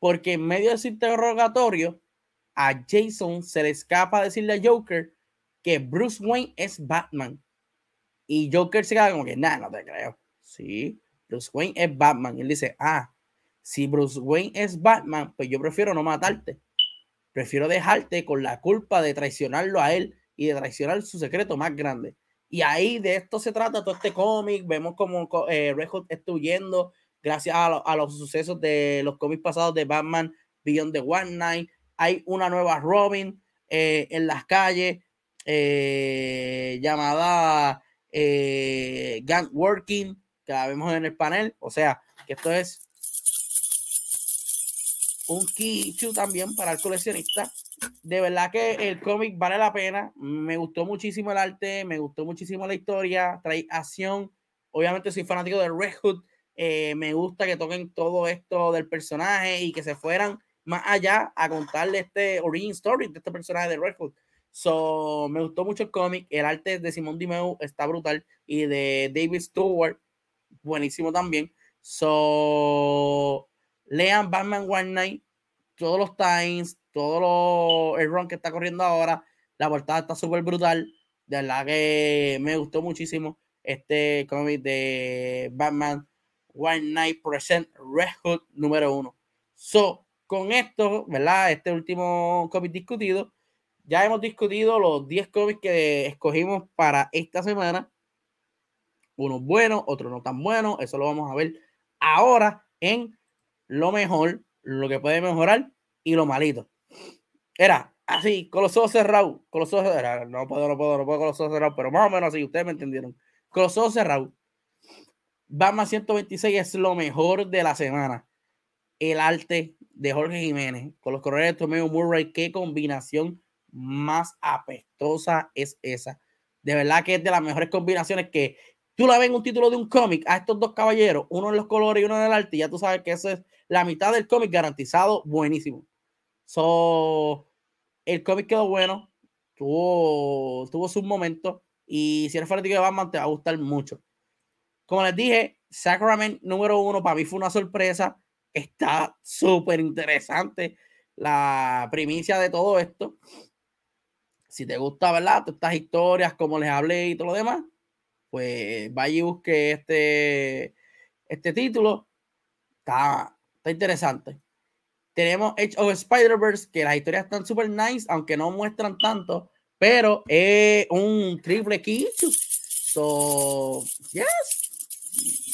Speaker 1: Porque en medio de ese interrogatorio, a Jason se le escapa decirle a Joker que Bruce Wayne es Batman. Y Joker se queda como que, nada, no te creo. Sí, Bruce Wayne es Batman. Y él dice, ah, si Bruce Wayne es Batman, pues yo prefiero no matarte. Prefiero dejarte con la culpa de traicionarlo a él y de traicionar su secreto más grande. Y ahí de esto se trata todo este cómic. Vemos como eh, Red Hood está huyendo gracias a, los sucesos de los cómics pasados de Batman Beyond the One Night. Hay una nueva Robin eh, en las calles eh, llamada eh, Gang Working, que la vemos en el panel. O sea, que esto es un key también para el coleccionista. De verdad que el cómic vale la pena. Me gustó muchísimo el arte, me gustó muchísimo la historia, trae acción. Obviamente soy fanático de Red Hood. Eh, me gusta que toquen todo esto del personaje y que se fueran más allá a contarle este origin story de este personaje de Red Hood. So, me gustó mucho el cómic. El arte de Simón Dimeu está brutal y de David Stewart, buenísimo también. So, lean Batman One Night, todos los times, todo lo, el run que está corriendo ahora. La portada está súper brutal. De verdad que me gustó muchísimo este cómic de Batman One Night Present Red Hood número uno. So, con esto, ¿verdad? Este último cómic discutido, ya hemos discutido los 10 cómics que escogimos para esta semana. Unos buenos, otros no tan buenos. Eso lo vamos a ver ahora en lo mejor, lo que puede mejorar y lo malito. Era así, con los ojos cerrados, con los ojos cerrados. No puedo, no puedo, no puedo con los ojos cerrados, pero más o menos así, ustedes me entendieron. Con los ojos cerrados. Batman 126 es lo mejor de la semana. El arte de Jorge Jiménez con los corredores de Tomeo Murray, qué combinación más apestosa es esa. De verdad que es de las mejores combinaciones que tú la ves en un título de un cómic a estos dos caballeros, uno en los colores y uno en el arte, y ya tú sabes que eso es la mitad del cómic garantizado, buenísimo. So, el cómic quedó bueno, tuvo, tuvo sus momentos, y si eres fanático de Batman, te va a gustar mucho. Como les dije, Sacrament número uno para mí fue una sorpresa. Está súper interesante la primicia de todo esto. Si te gusta, ¿verdad? Todas estas historias, como les hablé y todo lo demás, pues vaya y busque este, este título. Está, está interesante. Tenemos Edge of Spider-Verse, que las historias están súper nice, aunque no muestran tanto, pero es un triple key. So, yes.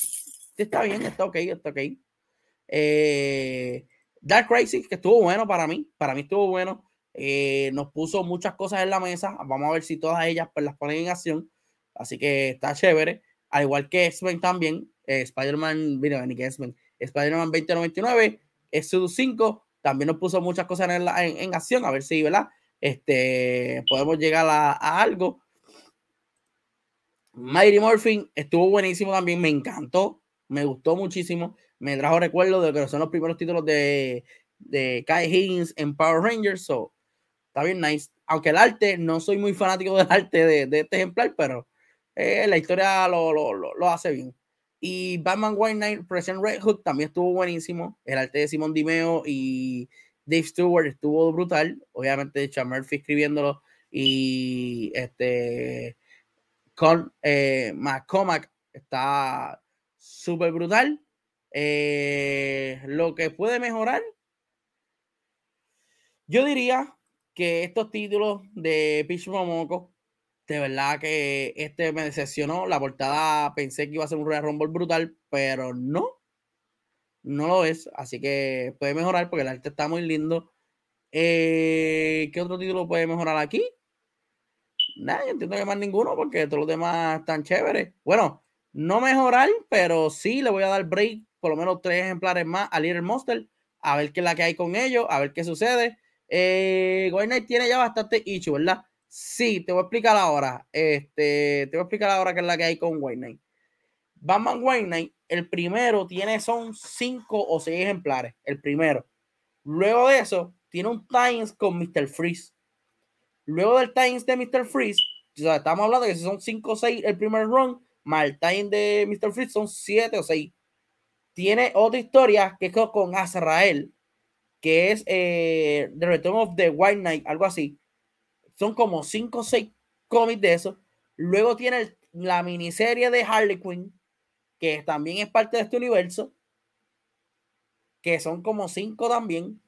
Speaker 1: Está bien, está ok, está ok. Eh, Dark Crisis, que estuvo bueno para mí, para mí estuvo bueno. Eh, nos puso muchas cosas en la mesa. Vamos a ver si todas ellas pues, las ponen en acción. Así que está chévere. Al igual que X-Men también. Eh, Spider-Man, mira, ni que X-Men. Spider-Man 2099, Exodus 5, también nos puso muchas cosas en, en, acción. A ver si, ¿verdad? Este, podemos llegar a, a algo. Mighty Morphin estuvo buenísimo también. Me encantó. Me gustó muchísimo. Me trajo recuerdo de que son los primeros títulos de, de Kai Higgins en Power Rangers. So, está bien nice. Aunque el arte, no soy muy fanático del arte de, este ejemplar, pero eh, la historia lo, lo, lo, hace bien. Y Batman White Knight Present Red Hood también estuvo buenísimo. El arte de Simon Dimeo y Dave Stewart estuvo brutal. Obviamente, Chad Murphy escribiéndolo y este con eh, McCormack está súper brutal. Eh, lo que puede mejorar, yo diría que estos títulos de Pitch Momoko, de verdad que este me decepcionó. La portada pensé que iba a ser un Royal Rumble brutal, pero no, no lo es. Así que puede mejorar porque el arte está muy lindo. Eh, ¿Qué otro título puede mejorar aquí? Nada, yo entiendo que más ninguno porque todos los demás están chéveres. Bueno, no mejorar, pero sí le voy a dar break, por lo menos tres ejemplares más a Little Monster, a ver qué es la que hay con ellos, a ver qué sucede. Eh, tiene ya bastante issue, ¿verdad? Sí, te voy a explicar ahora. Este, te voy a explicar ahora qué es la que hay con Knight. Batman Knight, el primero tiene, son cinco o seis ejemplares, el primero. Luego de eso, tiene un Times con Mr. Freeze. Luego del Times de Mr. Freeze, o sea, estamos hablando de que son 5 o 6 el primer run, más el time de Mr. Freeze son 7 o 6. Tiene otra historia que es con Azrael, que es eh, The Return of the White Knight, algo así. Son como 5 o 6 cómics de eso. Luego tiene la miniserie de Harley Quinn, que también es parte de este universo, que son como 5 también.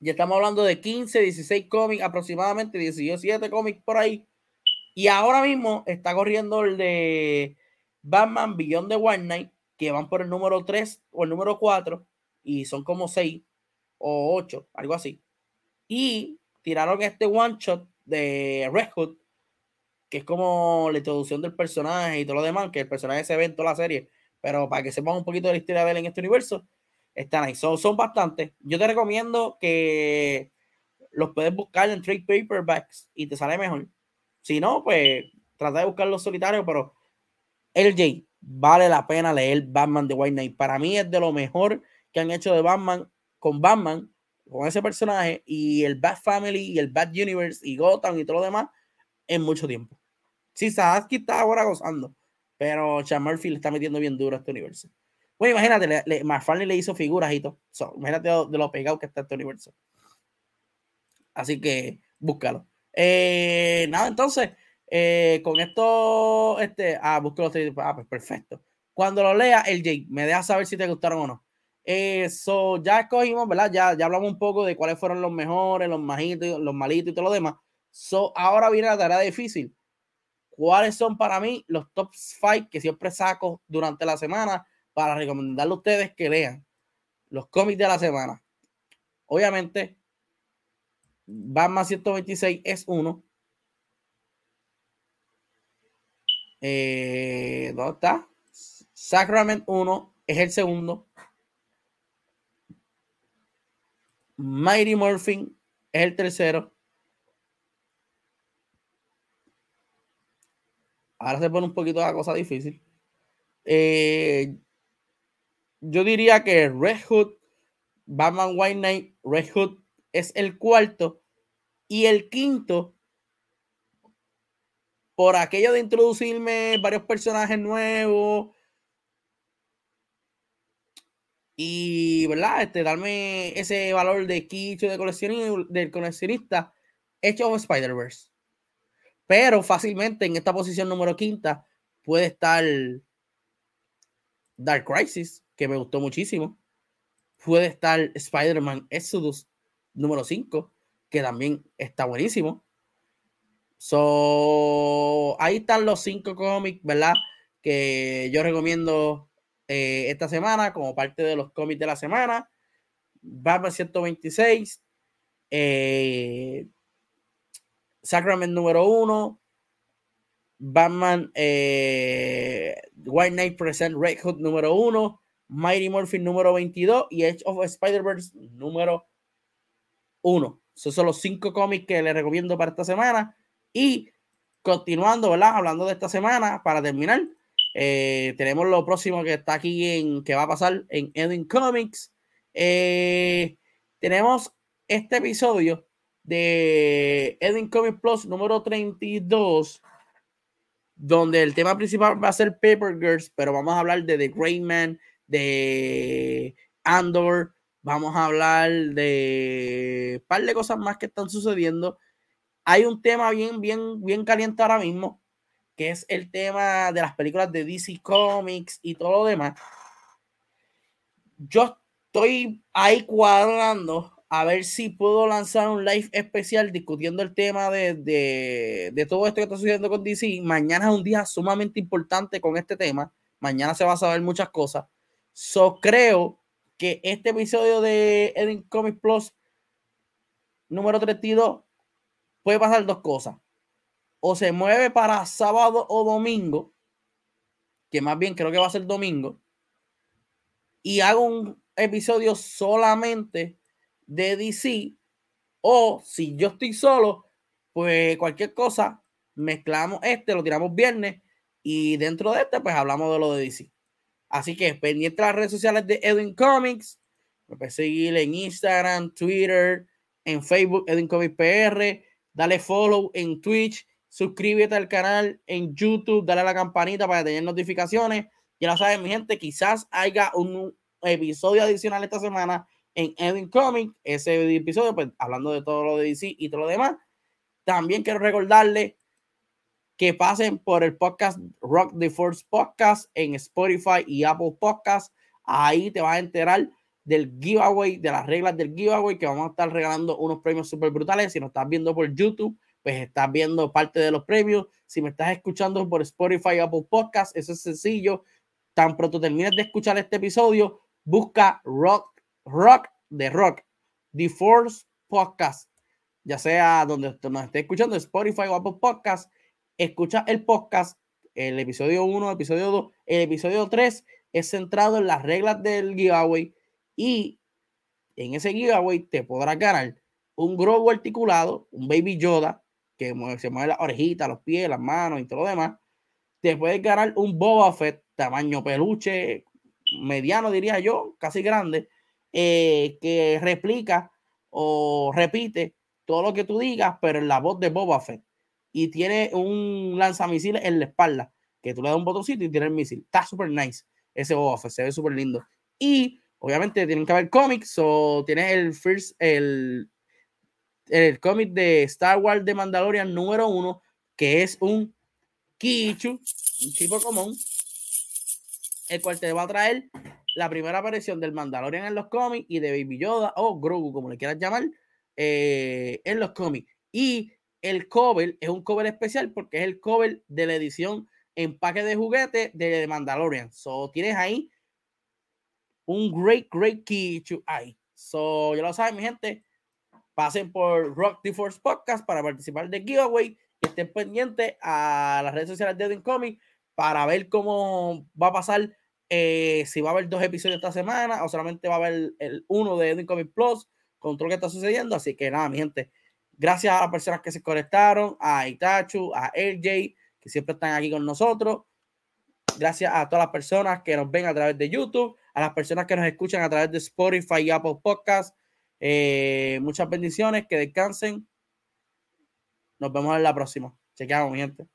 Speaker 1: Ya estamos hablando de 15, 16 cómics, aproximadamente 17 cómics por ahí. Y ahora mismo está corriendo el de Batman Beyond the White Knight, que van por el número 3 o el número 4, y son como 6 o 8, algo así. Y tiraron este one shot de Red Hood, que es como la introducción del personaje y todo lo demás, que el personaje se ve en toda la serie, pero para que sepan un poquito de la historia de él en este universo, están ahí. Son, son bastantes. Yo te recomiendo que los puedes buscar en trade paperbacks y te sale mejor. Si no, pues trata de buscar los solitarios, pero LJ, vale la pena leer Batman de White Knight. Para mí es de lo mejor que han hecho de Batman con Batman, con ese personaje y el Bat Family y el Bat Universe y Gotham y todo lo demás en mucho tiempo. Sí, Sadaski está ahora gozando, pero Sean Murphy le está metiendo bien duro a este universo. Bueno, imagínate, le, le, le hizo figuras y todo. imagínate de, lo pegado que está este universo. Así que búscalo. Eh, nada, entonces, eh, con esto, este, ah, busco los ah, pues perfecto. Cuando lo lea, el Jake, me deja saber si te gustaron o no. Eso, ya escogimos, ¿verdad? Ya, ya hablamos un poco de cuáles fueron los mejores, los majitos, los malitos y todo lo demás. So, ahora viene la tarea difícil. ¿Cuáles son para mí los top 5 que siempre saco durante la semana para recomendarle a ustedes que lean los cómics de la semana? Obviamente, Batman 126 es uno. Eh, ¿Dónde está? Sacrament 1 es el segundo. Mighty Morphin es el tercero. Ahora se pone un poquito la cosa difícil. Eh, yo diría que Red Hood, Batman White Knight, Red Hood es el cuarto. Y el quinto, por aquello de introducirme varios personajes nuevos. Y, ¿verdad? Este, darme ese valor de quicho de coleccionista, del coleccionista, hecho of Spider-Verse. Pero fácilmente en esta posición número quinta puede estar Dark Crisis, que me gustó muchísimo. Puede estar Spider-Man Exodus número 5, que también está buenísimo. So, ahí están los cinco cómics, ¿verdad? Que yo recomiendo eh, esta semana como parte de los cómics de la semana. Batman 126, eh, Sacrament número uno, Batman eh, White Knight Present Red Hood número uno, Mighty Morphin número 22 y Edge of Spider-Verse número uno. Esos son los cinco cómics que les recomiendo para esta semana. Y continuando, ¿verdad? Hablando de esta semana, para terminar, eh, tenemos lo próximo que está aquí en que va a pasar en Edwin Comics. Eh, tenemos este episodio de Edwin Comics Plus número 32, donde el tema principal va a ser Paper Girls, pero vamos a hablar de The Great Man, de Andor, vamos a hablar de un par de cosas más que están sucediendo. Hay un tema bien, bien, bien caliente ahora mismo, que es el tema de las películas de DC Comics y todo lo demás. Yo estoy ahí cuadrando a ver si puedo lanzar un live especial discutiendo el tema de, de, todo esto que está sucediendo con DC. Mañana es un día sumamente importante con este tema. Mañana se va a saber muchas cosas. So creo que este episodio de Edin Comics Plus número 32 puede pasar dos cosas. O se mueve para sábado o domingo, que más bien creo que va a ser domingo, y hago un episodio solamente de DC o si yo estoy solo, pues cualquier cosa, mezclamos este, lo tiramos viernes y dentro de este pues hablamos de lo de DC. Así que pendiente las redes sociales de Edwin Comics, me puedes seguir en Instagram, Twitter, en Facebook, Edwin Comics PR, dale follow en Twitch, suscríbete al canal en YouTube, dale a la campanita para tener notificaciones. Ya lo saben, mi gente, quizás haya un episodio adicional esta semana en Edwin Comic, ese episodio, pues hablando de todo lo de DC y todo lo demás. También quiero recordarle que pasen por el podcast Rock the Force Podcast en Spotify y Apple Podcast. Ahí te vas a enterar del giveaway, de las reglas del giveaway, que vamos a estar regalando unos premios súper brutales. Si nos estás viendo por YouTube, pues estás viendo parte de los premios. Si me estás escuchando por Spotify Apple Podcast, eso es sencillo. Tan pronto termines de escuchar este episodio, busca Rock, Rock de Rock, The Force Podcast, ya sea donde nos esté escuchando, Spotify o Apple Podcast escucha el podcast, el episodio 1, episodio 2, el episodio 3 es centrado en las reglas del giveaway y en ese giveaway te podrás ganar un Grogu articulado, un Baby Yoda, que se mueve las orejitas, los pies, las manos y todo lo demás. Te puedes ganar un Boba Fett, tamaño peluche, mediano diría yo, casi grande, eh, que replica o repite todo lo que tú digas, pero en la voz de Boba Fett y tiene un lanzamisiles en la espalda, que tú le das un botoncito y tiene el misil. Está súper nice ese Boba se ve súper lindo. Y obviamente tienen que haber cómics, o tienes el first, el, el cómic de Star Wars de Mandalorian número uno, que es un Kichu, un tipo común, el cual te va a traer la primera aparición del Mandalorian en los cómics y de Baby Yoda o Grogu, como le quieras llamar, eh, en los cómics. Y el cover es un cover especial porque es el cover de la edición empaque de juguete de Mandalorian. So tienes ahí un great, great key to ahí. So ya lo saben, mi gente. Pasen por Rock the Force Podcast para participar del giveaway estén pendientes a las redes sociales de Edwin Comic para ver cómo va a pasar. Eh, si va a haber dos episodios esta semana o solamente va a haber el uno de Edwin Comic Plus con todo lo que está sucediendo. Así que nada, mi gente Gracias a las personas que se conectaron, a Itachu, a LJ, que siempre están aquí con nosotros. Gracias a todas las personas que nos ven a través de YouTube, a las personas que nos escuchan a través de Spotify y Apple Podcasts. Eh, muchas bendiciones, que descansen. Nos vemos en la próxima. Chequeamos, mi gente.